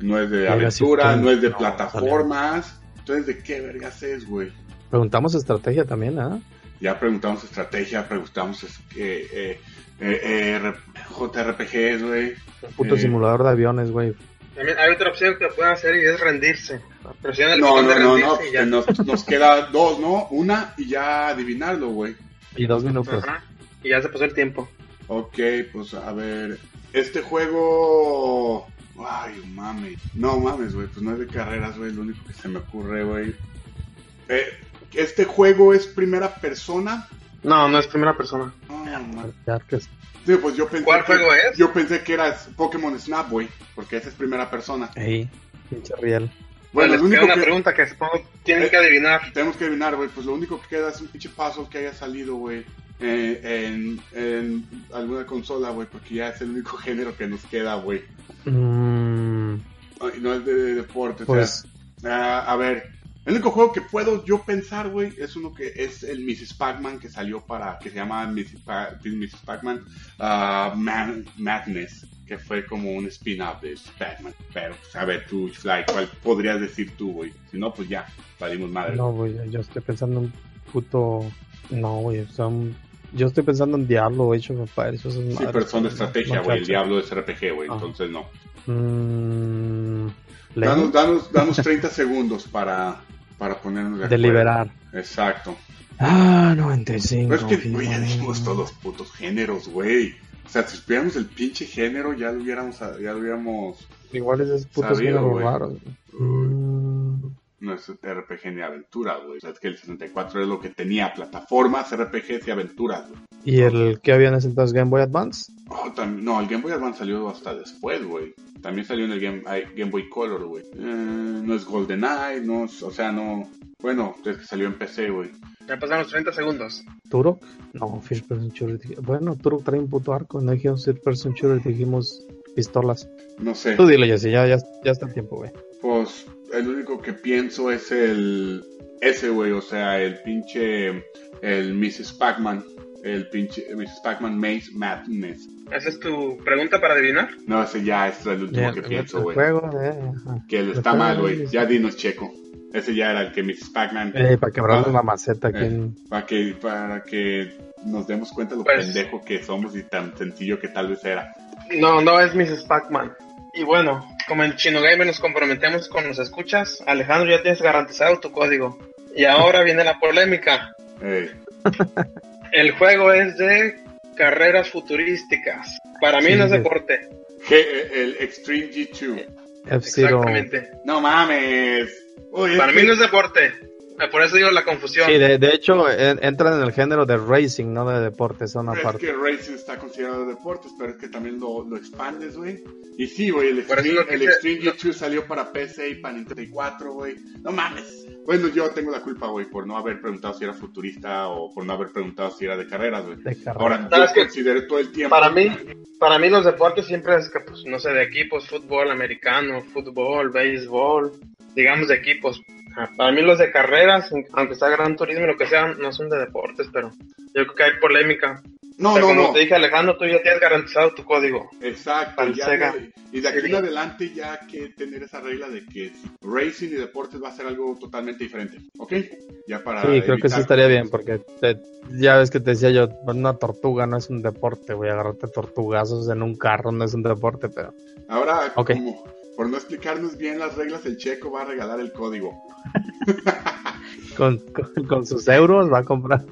No es de aventura, no es de No, plataformas. Entonces, ¿de qué vergas es, güey? Preguntamos estrategia también, ¿ah? Ya preguntamos estrategia, preguntamos eh, eh, eh, JRPGs, güey. Un puto Eh. simulador de aviones, güey. También hay otra opción que pueden hacer y es rendirse. Presionan el No, botón no, de no, rendirse no, y ya. que nos, nos queda dos, ¿no? Una y ya adivinarlo, güey. Y dos minutos. Ajá. Y ya se pasó el tiempo. Ok, pues a ver. Este juego. Ay, mames. No mames, güey. Pues no es de carreras, güey. Lo único que se me ocurre, güey. Eh, este juego es primera persona. No, no es primera persona. No, que Sí, pues yo pensé. ¿Cuál que- juego es? Yo pensé que era Pokémon Snap, güey. Porque esa es primera persona. Ey, pinche riel. Bueno, les queda una que. pregunta que supongo tienen Eh, que adivinar. Tenemos que adivinar, güey. Pues lo único que queda es un pinche paso que haya salido, güey. eh, en, en alguna consola, güey. Porque ya es el único género que nos queda, güey. Mm, No es de, deporte, o pues, sea, ah, a ver, el único juego que puedo yo pensar, güey, es uno que es el Mrs. Pac-Man que salió para, que se llama Mrs. Pa- Mrs. Pac-Man ah, Man- Madness, que fue como un spin-off de Pac-Man. Pero, pues, a ver, tú, Fly, ¿cuál podrías decir tú, güey? Si no, pues ya, salimos madre. no, güey, yo estoy pensando en puto... No, güey, o sea, un- yo estoy pensando en Diablo, of Empires, esas sí, pero son de estrategia, güey, el diablo es RPG, güey, entonces no. Mm, Danos, danos, danos 30 segundos para, para ponernos de acuerdo. deliberar. Exacto. Ah, 95. Pero es que, güey, ya dijimos todos los putos géneros, güey. O sea, si supiéramos el pinche género, ya lo hubiéramos, ya lo hubiéramos, Igual es putos Sabido, géneros raros. No es RPG ni aventura, güey. O sea, es que el 64 es lo que tenía, plataformas, RPGs y aventuras, güey. ¿Y el que había en ese entonces Game Boy Advance? Oh, no, el Game Boy Advance salió hasta después, güey. También salió en el Game, ay, Game Boy Color, güey. Eh, no es GoldenEye, no es, o sea, no... Bueno, es que salió en PC, güey. Ya pasaron los 30 segundos. ¿Turok? No, First Person Shooter. Bueno, Turok trae un puto arco. No dijimos First Person Shooter, dijimos pistolas. No sé. Tú dile, Jesse, ya, ya, ya está el tiempo, güey. Pues el único que pienso es el. Ese, güey, o sea, el pinche. El Mrs. Pac-Man. El pinche Mrs. Pac-Man Maze Madness. ¿Esa es tu pregunta para adivinar? No, ese ya es el último que pienso, güey. eh. Que el está mal, güey. Ya dinos, checo. Ese ya era el que Mrs. Pac-Man. Eh, para quebrarnos Ah. la maceta aquí Eh, para, que, para que nos demos cuenta lo Pues- pendejo que somos y tan sencillo que tal vez era. No, no es Mrs. Pac-Man. Y bueno, como en Chino Gamer nos comprometemos con los escuchas, Alejandro ya tienes garantizado tu código. Y ahora viene la polémica. El juego es de carreras futurísticas. Para mí Sí, no es de- deporte. G- el Extreme G2. F-Zero. Exactamente. No mames. Para que- mí no es deporte. Eh, Por eso digo la confusión. Sí, de, de hecho en- entran en el género de racing, no de deportes, son Pero es aparte. que Racing está considerado deportes, pero es que también lo, lo expandes, güey. Y sí, güey, el Extreme, el Extreme G2 salió para PC y para Nintendo 64, güey. No mames. Bueno, yo tengo la culpa, güey, por no haber preguntado si era futurista o por no haber preguntado si era de carreras, güey. Ahora, yo ¿Sabes qué? consideré todo el tiempo. Para mí, para mí los deportes siempre es que, pues, no sé, de equipos, fútbol americano, fútbol, béisbol, digamos de equipos. Para mí los de carreras, aunque sea gran turismo y lo que sea, no son de deportes, pero yo creo que hay polémica. No, Pero no, como no. te dije Alejandro, tú ya tienes garantizado tu código. Exacto. Ya de- y de aquí en Sí. adelante ya hay que tener esa regla de que racing y deportes va a ser algo totalmente diferente. ¿Ok? Ya para. Sí, creo que sí evitar- estaría bien, porque te- ya ves que te decía yo, una tortuga no es un deporte, voy a agarrarte tortugazos en un carro, no es un deporte, pero Ahora, Ok. como por no explicarnos bien las reglas, el checo va a regalar el código. con, con, con sus euros va a comprar.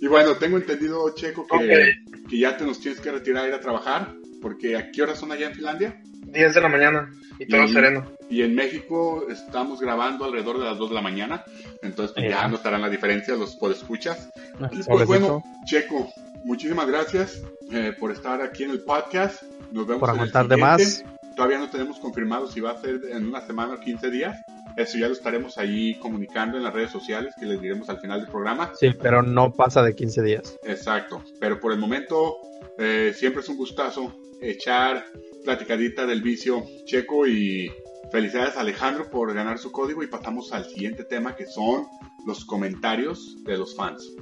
Y bueno, tengo entendido, Checo, que, que ya te nos tienes que retirar a ir a trabajar, porque ¿a qué horas son allá en Finlandia? 10 de la mañana y todo Y- sereno. Y en México estamos grabando alrededor de las 2 de la mañana, entonces pues, ya Ya. notarán la diferencia los podescuchas. Y pues bueno, Checo, muchísimas gracias eh, por estar aquí en el podcast. Nos vemos Por en el aguantar de más. Todavía no tenemos confirmado si va a ser en una semana o 15 días. Eso ya lo estaremos ahí comunicando en las redes sociales que les diremos al final del programa. Sí, pero no pasa de 15 días. Exacto, pero por el momento eh, siempre es un gustazo echar platicadita del vicio checo y felicidades a Alejandro por ganar su código y pasamos al siguiente tema que son los comentarios de los fans.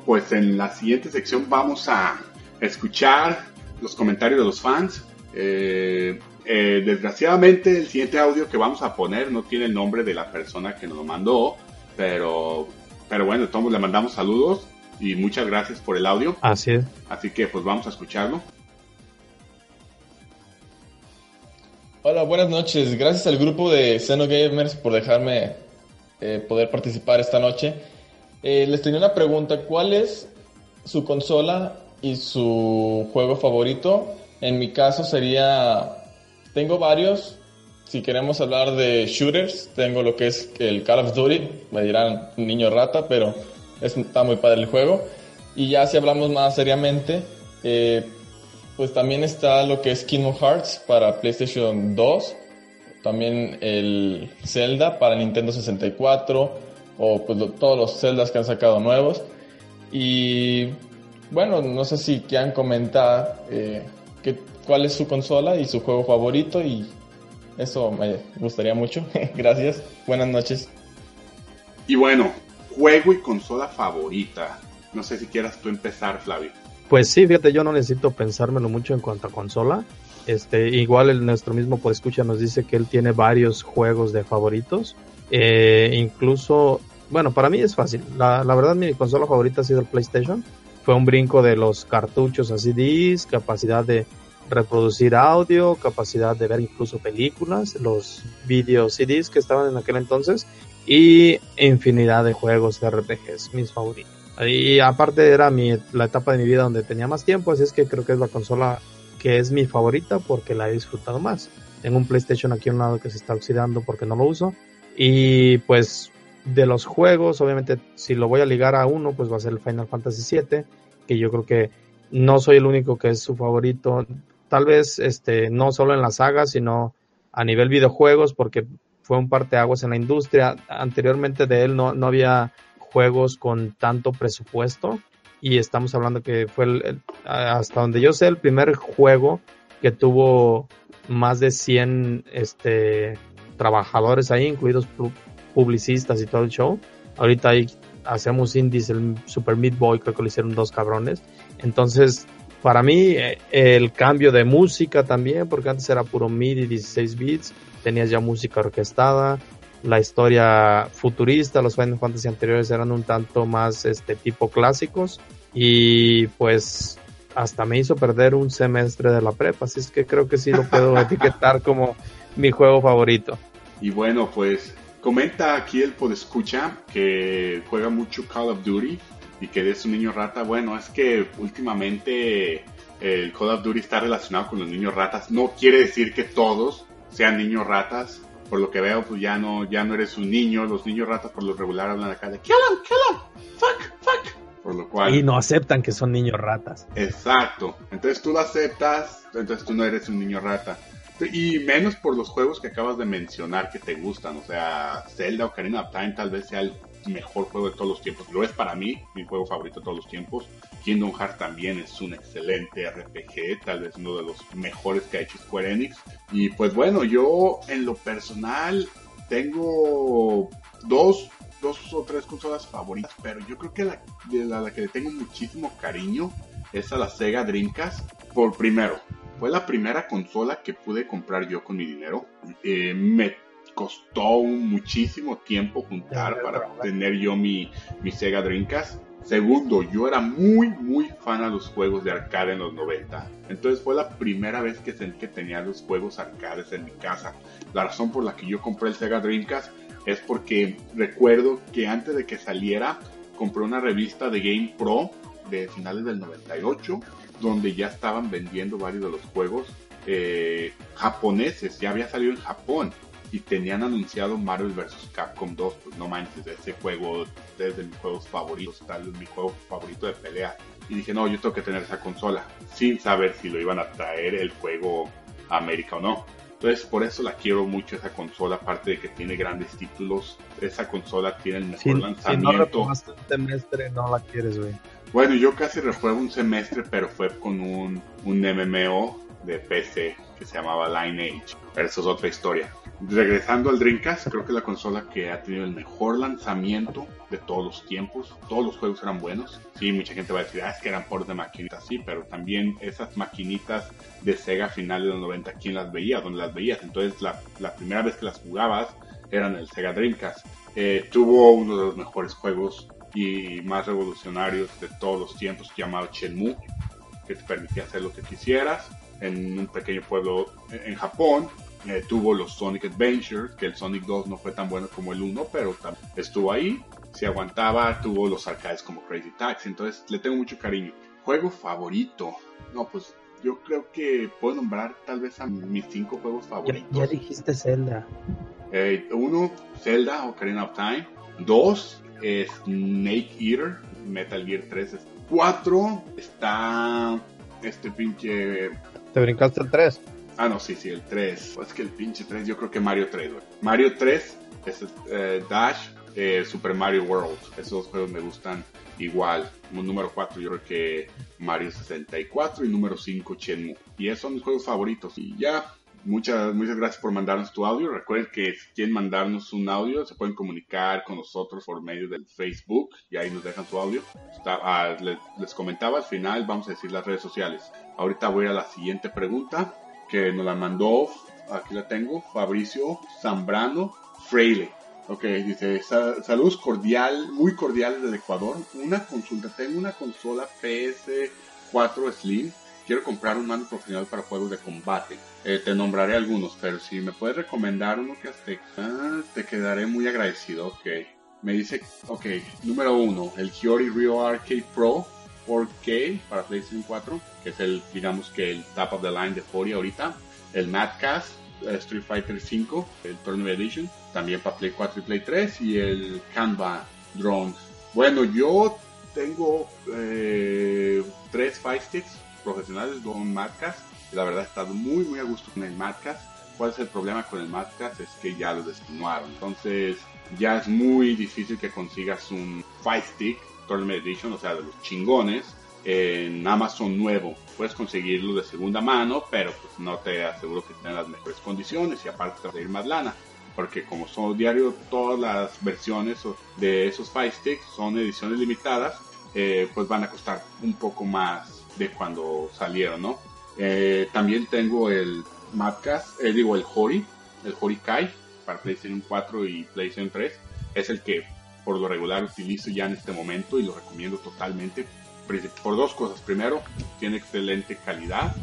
Pues en la siguiente sección vamos a escuchar los comentarios de los fans. Eh, eh, desgraciadamente el siguiente audio que vamos a poner no tiene el nombre de la persona que nos lo mandó, pero, pero bueno, todos le mandamos saludos y muchas gracias por el audio. Así es. Así que pues vamos a escucharlo. Hola, buenas noches. Gracias al grupo de Xeno Gamers por dejarme eh, poder participar esta noche. Eh, les tenía una pregunta. ¿Cuál es su consola y su juego favorito? En mi caso sería... Tengo varios. Si queremos hablar de shooters, tengo lo que es el Call of Duty. Me dirán niño rata, pero es- está muy padre el juego. Y ya si hablamos más seriamente, eh, pues también está lo que es Kingdom Hearts para PlayStation 2, también el Zelda para Nintendo 64 o pues lo- todos los Zeldas que han sacado nuevos. Y bueno, no sé si quieran comentar eh, qué- cuál es su consola y su juego favorito y eso me gustaría mucho. Gracias, buenas noches. Y bueno, juego y consola favorita. No sé si quieras tú empezar, Flavio. Pues sí, fíjate, yo no necesito pensármelo mucho en cuanto a consola. Este, igual el, nuestro mismo escucha nos dice que él tiene varios juegos de favoritos. Eh, incluso, bueno, para mí es fácil. La, verdad, mi consola favorita ha sido el PlayStation. Fue un brinco de los cartuchos a CDs, capacidad de reproducir audio, capacidad de ver incluso películas, los video CDs que estaban en aquel entonces y infinidad de juegos de RPGs, mis favoritos. Y aparte era mi, la etapa de mi vida donde tenía más tiempo, así es que creo que es la consola que es mi favorita porque la he disfrutado más. Tengo un PlayStation aquí a un lado que se está oxidando porque no lo uso. Y pues de los juegos, obviamente si lo voy a ligar a uno, pues va a ser el Final Fantasy VII, que yo creo que no soy el único que es su favorito. Tal vez este no solo en la saga, sino a nivel videojuegos, porque fue un parteaguas en la industria. Anteriormente de él no, no había juegos con tanto presupuesto y estamos hablando que fue el, hasta donde yo sé el primer juego que tuvo más de 100 este trabajadores ahí incluidos publicistas y todo el show ahorita ahí hacemos indies el Super Meat Boy creo que lo hicieron dos cabrones entonces para mí el cambio de música también porque antes era puro MIDI 16 bits tenías ya música orquestada la historia futurista, los Final Fantasy anteriores eran un tanto más este tipo clásicos y pues hasta me hizo perder un semestre de la prepa, así es que creo que sí lo puedo etiquetar como mi juego favorito. Y bueno, pues Comenta aquí el podescucha que juega mucho Call of Duty y que es un niño rata. Bueno, es que últimamente el Call of Duty está relacionado con los niños ratas. No quiere decir que todos sean niños ratas. Por lo que veo, pues ya no, ya no eres un niño. Los niños ratas por lo regular hablan acá de kill him, kill him, fuck, fuck. Por lo cual. Y no aceptan que son niños ratas. Exacto. Entonces tú lo aceptas, entonces tú no eres un niño rata. Y menos por los juegos que acabas de mencionar que te gustan. O sea, Zelda o Ocarina of Time tal vez sea el mejor juego de todos los tiempos. Lo es para mí, mi juego favorito de todos los tiempos. Kingdom Hearts también es un excelente RPG, tal vez uno de los mejores que ha hecho Square Enix. Y pues bueno, yo en lo personal tengo dos, dos o tres consolas favoritas, pero yo creo que la, la, la que le tengo muchísimo cariño es a la Sega Dreamcast. Por primero, fue la primera consola que pude comprar yo con mi dinero. Eh, me costó muchísimo tiempo juntar para tener yo mi, mi Sega Dreamcast. Segundo, yo era muy, muy fan a los juegos de arcade en los 90. Entonces fue la primera vez que sentí que tenía los juegos arcades en mi casa. La razón por la que yo compré el Sega Dreamcast es porque recuerdo que antes de que saliera compré una revista de Game Pro de finales del 98 donde ya estaban vendiendo varios de los juegos eh, japoneses, ya había salido en Japón y tenían anunciado Marvel vs. Capcom 2, pues no manches, ese juego es de mis juegos favoritos, tal vez mi juego favorito de pelea. Y dije, no, yo tengo que tener esa consola, sin saber si lo iban a traer el juego a América o no. Entonces, por eso la quiero mucho esa consola, aparte de que tiene grandes títulos. Esa consola tiene el mejor lanzamiento. Si no semestre, no la quieres, güey. Bueno, yo casi refuego un semestre, pero fue con un, un MMO de PC que se llamaba Lineage. Pero eso es otra historia. Regresando al Dreamcast, creo que es la consola que ha tenido el mejor lanzamiento de todos los tiempos. Todos los juegos eran buenos. Sí, mucha gente va a decir, ah, es que eran por de maquinitas, sí, pero también esas maquinitas de Sega finales de los 90, ¿quién las veía? ¿Dónde las veías? Entonces, la, la primera vez que las jugabas eran el Sega Dreamcast. Eh, tuvo uno de los mejores juegos y más revolucionarios de todos los tiempos llamado Shenmue, que te permitía hacer lo que quisieras en un pequeño pueblo en Japón. Eh, tuvo los Sonic Adventures, que el Sonic 2 no fue tan bueno como el 1, pero estuvo ahí, se aguantaba, tuvo los arcades como Crazy Taxi, entonces le tengo mucho cariño. Juego favorito, no, pues yo creo que puedo nombrar tal vez a mis cinco juegos favoritos. Ya, dijiste Zelda. Eh, uno, Zelda, Ocarina of Time. Dos, Snake Eater, Metal Gear 3. 4 está este pinche... ¿Te brincaste el 3? Ah, no, sí, sí, el 3. Es que el pinche 3, yo creo que Mario 3, Mario 3 es eh, Dash, eh, Super Mario World. Esos juegos me gustan igual. Número 4 yo creo que Mario 64 y número 5 Shenmue. Y esos son mis juegos favoritos. Y ya, Muchas, muchas gracias por mandarnos tu audio. Recuerden que si quieren mandarnos un audio, se pueden comunicar con nosotros por medio del Facebook y ahí nos dejan su audio. Ah, les, comentaba al final, vamos a decir las redes sociales. Ahorita voy a la siguiente pregunta que nos la mandó, aquí la tengo, Fabricio Zambrano Freile. Ok, dice, saludos cordial, muy cordiales desde Ecuador. Una consulta, tengo una consola PS4 Slim quiero comprar un mando profesional para juegos de combate. Eh, te nombraré algunos, pero si me puedes recomendar uno que hasta ah, te quedaré muy agradecido. Ok. Me dice, ok, número uno, el Hiori Real Arcade Pro 4K para PlayStation 4, que es el, digamos que el top of the line de Hori ahorita. El Madcast eh, Street Fighter 5, el Tournament Edition, también para Play 4 y Play 3, y el Canva Drones. Bueno, yo tengo eh, tres Fight Sticks profesionales con marcas. La verdad he estado muy muy a gusto con el marcas. ¿Cuál es el problema con el marcas? Es que ya lo descontinuaron. Entonces ya es muy difícil que consigas un Fight Stick Tournament Edition, o sea, de los chingones, en Amazon nuevo. Puedes conseguirlo de segunda mano, pero pues no te aseguro que tengan las mejores condiciones y aparte te va a ir más lana. Porque como son diario todas las versiones de esos Fight Sticks son ediciones limitadas, eh, pues van a costar un poco más de cuando salieron, ¿no? Eh, también tengo el Madcast, eh, digo el Hori, el Hori Kai para PlayStation 4 y PlayStation 3. Es el que por lo regular utilizo ya en este momento y lo recomiendo totalmente por dos cosas. Primero, tiene excelente calidad,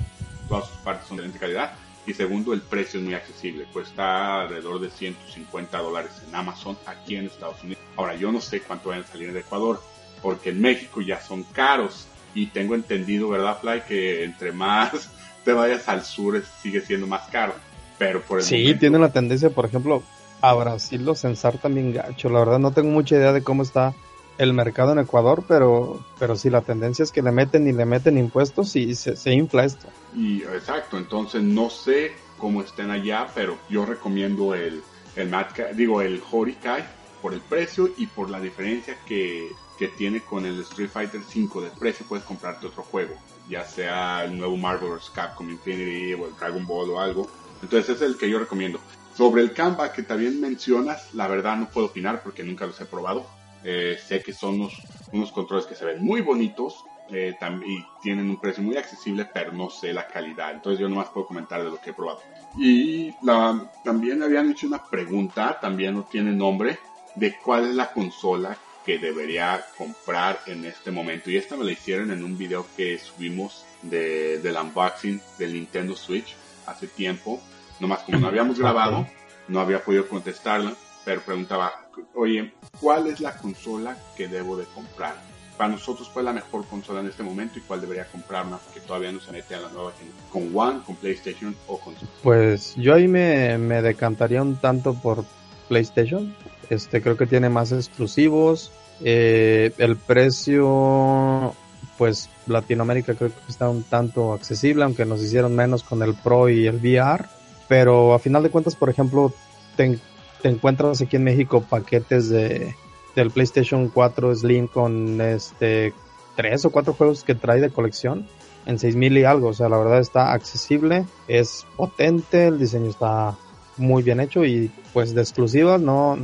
todas sus partes son de excelente calidad. Y segundo, el precio es muy accesible. Cuesta alrededor de 150 dólares en Amazon aquí en Estados Unidos. Ahora, yo no sé cuánto van a salir de Ecuador, porque en México ya son caros. Y tengo entendido, ¿verdad, Fly? Que entre más te vayas al sur sigue siendo más caro. Pero por el Sí, tiene la tendencia, por ejemplo, a Brasil los censar también gacho. La verdad no tengo mucha idea de cómo está el mercado en Ecuador, pero, pero sí la tendencia es que le meten y le meten impuestos y se, se infla esto. Y exacto, entonces no sé cómo estén allá, pero yo recomiendo el, el digo, el Horikai por el precio y por la diferencia que, que tiene con el Street Fighter 5 de precio, puedes comprarte otro juego, ya sea el nuevo Marvel vs. Capcom Infinity o el Dragon Ball o algo. Entonces es el que yo recomiendo. Sobre el Canva que también mencionas, la verdad no puedo opinar porque nunca los he probado. Eh, sé que son unos, unos, controles que se ven muy bonitos eh, y tienen un precio muy accesible, pero no sé la calidad. Entonces yo nomás puedo comentar de lo que he probado. Y la, también habían hecho una pregunta, también no tiene nombre, de cuál es la consola que debería comprar en este momento. Y esta me la hicieron en un video que subimos de, del unboxing del Nintendo Switch hace tiempo. Nomás como no habíamos grabado, no había podido contestarla, pero preguntaba, oye, ¿cuál es la consola que debo de comprar? Para nosotros, ¿cuál es la mejor consola en este momento y cuál debería comprar más que todavía no se mete a la nueva generación? ¿Con One, con PlayStation o con Pues yo ahí me, me decantaría un tanto por PlayStation. Este creo que tiene más exclusivos. Eh, el precio, pues Latinoamérica creo que está un tanto accesible, aunque nos hicieron menos con el Pro y el VR. Pero a final de cuentas, por ejemplo, te, encuentras aquí en México paquetes de del PlayStation 4 Slim con este tres o cuatro juegos que trae de colección en 6000 y algo, o sea, la verdad está accesible, es potente, el diseño está muy bien hecho y pues de exclusivas no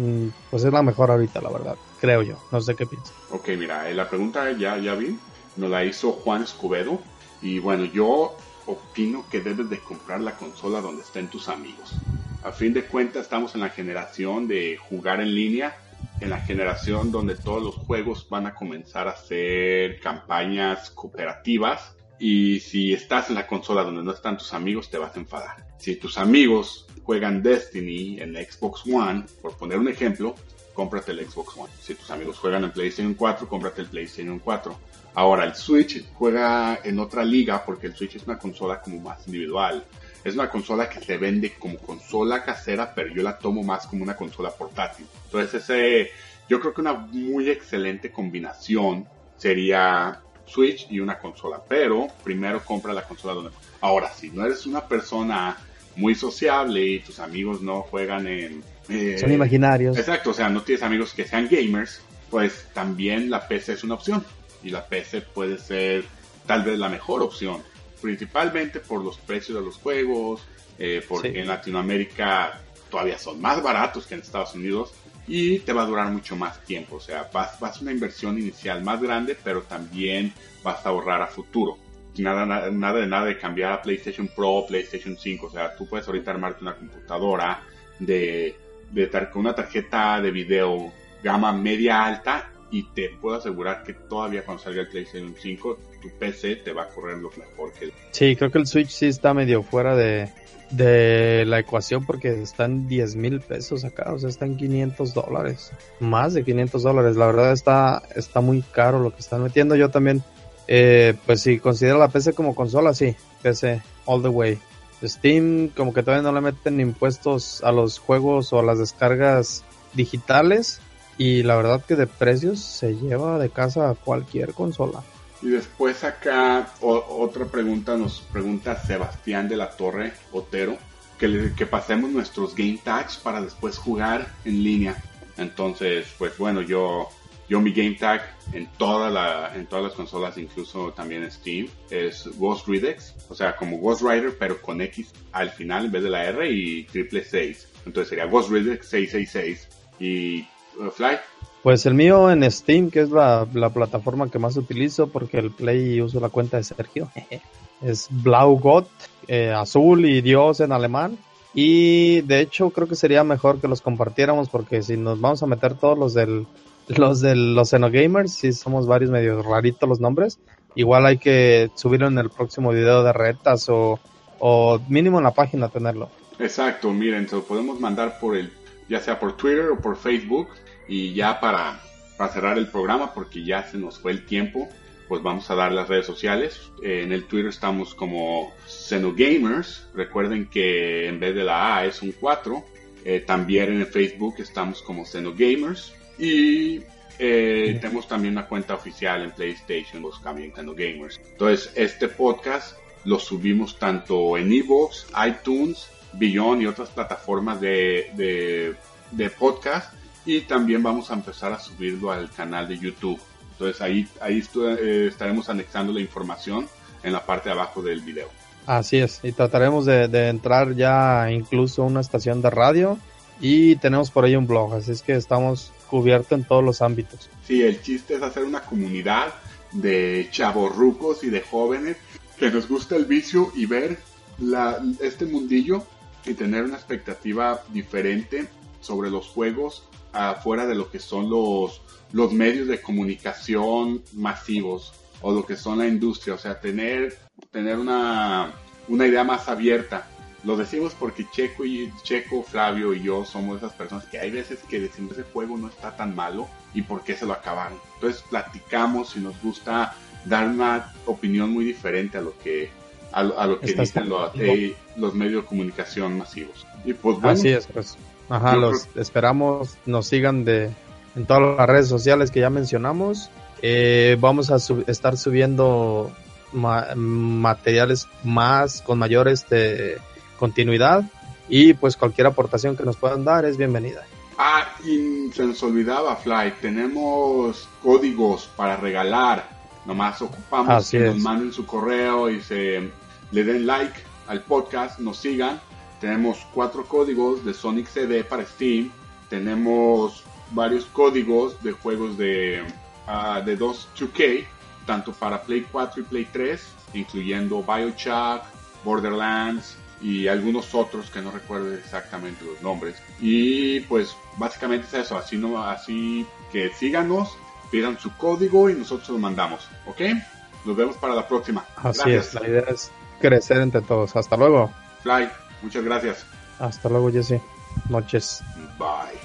pues es la mejor ahorita, la verdad, creo yo, no sé qué piensas. Ok, mira, eh, la pregunta ya ya vi, nos la hizo Juan Escobedo y bueno, yo opino que debes de comprar la consola donde estén tus amigos. A fin de cuentas estamos en la generación de jugar en línea, en la generación donde todos los juegos van a comenzar a ser campañas cooperativas y si estás en la consola donde no están tus amigos te vas a enfadar. Si tus amigos juegan Destiny en Xbox One, por poner un ejemplo, cómprate el Xbox One. Si tus amigos juegan en PlayStation 4, cómprate el PlayStation 4. Ahora, el Switch juega en otra liga porque el Switch es una consola como más individual. Es una consola que se vende como consola casera, pero yo la tomo más como una consola portátil. Entonces, ese, yo creo que una muy excelente combinación sería Switch y una consola. Pero primero compra la consola donde. Ahora, si no eres una persona muy sociable y tus amigos no juegan en. Eh, Son imaginarios. Exacto, o sea, no tienes amigos que sean gamers, pues también la PC es una opción y la PC puede ser tal vez la mejor opción, principalmente por los precios de los juegos, eh, porque en Latinoamérica todavía son más baratos que en Estados Unidos y te va a durar mucho más tiempo, o sea, vas, vas a una inversión inicial más grande, pero también vas a ahorrar a futuro. Nada, nada, nada de nada de cambiar a PlayStation Pro, PlayStation 5, o sea, tú puedes ahorita armarte una computadora de, de con una tarjeta de video gama media alta y te puedo asegurar que todavía cuando salga el PlayStation 5 tu PC te va a correr lo mejor que. Sí, creo que el Switch sí está medio fuera de, de la ecuación porque está en 10 mil pesos acá, o sea, está en 500 dólares, más de 500 dólares, la verdad está, está muy caro lo que están metiendo, yo también, eh, pues si considero la PC como consola, sí, PC all the way. Steam como que todavía no le meten impuestos a los juegos o a las descargas digitales, y la verdad que de precios se lleva de casa a cualquier consola. Y después acá otra pregunta nos pregunta Sebastián de la Torre Otero que, que pasemos nuestros game tags para después jugar en línea. Entonces, pues bueno, yo yo mi game tag en toda la en todas las consolas, incluso también Steam, es Ghost Ridex, o sea, como Ghost Rider pero con X al final en vez de la R y triple 6. Entonces sería Ghost Ridex 666 y Fly? Pues el mío en Steam, que es la, plataforma que más utilizo, porque el Play uso la cuenta de Sergio. es Blaugot, eh, azul y Dios en alemán. Y de hecho creo que sería mejor que los compartiéramos porque si nos vamos a meter todos los del los de los Xenogamers, si somos varios medio raritos los nombres, igual hay que subirlo en el próximo video de retas o, o mínimo en la página tenerlo. Exacto, miren, se lo podemos mandar por el, ya sea por Twitter o por Facebook y ya para, para cerrar el programa porque ya se nos fue el tiempo pues vamos a dar las redes sociales. Eh, en el Twitter estamos como Xenogamers. Recuerden que en vez de la A es un 4. Eh, también en el Facebook estamos como Xenogamers. Y eh, tenemos también una cuenta oficial en PlayStation, los también Xenogamers. Entonces, este podcast lo subimos tanto en Evox, iTunes, Beyond y otras plataformas de, de, de podcast. Y también vamos a empezar a subirlo al canal de YouTube. Entonces ahí, ahí eh, estaremos anexando la información en la parte de abajo del video. Así es, y trataremos de, entrar ya incluso a una estación de radio y tenemos por ahí un blog, así es que estamos cubiertos en todos los ámbitos. Sí, el chiste es hacer una comunidad de chavorrucos y de jóvenes que nos gusta el vicio y ver la, este mundillo y tener una expectativa diferente sobre los juegos afuera de lo que son los los medios de comunicación masivos o lo que son la industria, o sea, tener, tener una, una idea más abierta. Lo decimos porque Checo y Checo, Flavio y yo somos esas personas que hay veces que decimos ese juego no está tan malo y por qué se lo acabaron. Entonces platicamos y nos gusta dar una opinión muy diferente a lo que a, lo que dicen los, eh, los, medios de comunicación masivos. Y pues bueno, Así es, pues. Ajá, los esperamos nos sigan de en todas las redes sociales que ya mencionamos. Eh, vamos a estar subiendo materiales más con mayor este, continuidad y pues cualquier aportación que nos puedan dar es bienvenida. Ah, y se nos olvidaba, Fly, tenemos códigos para regalar. Nomás ocupamos que nos manden su correo y se le den like al podcast, nos sigan. Tenemos cuatro códigos de Sonic CD para Steam. Tenemos varios códigos de juegos de, uh, de 2 2K, tanto para Play 4 y Play 3, incluyendo Bioshock, Borderlands y algunos otros que no recuerdo exactamente los nombres. Y pues básicamente es eso, así, no, así que síganos, pidan su código y nosotros lo mandamos, ¿ok? Nos vemos para la próxima. Así es, la idea es crecer entre todos. Hasta luego. Fly, muchas gracias. Hasta luego, Jesse. Noches. Bye.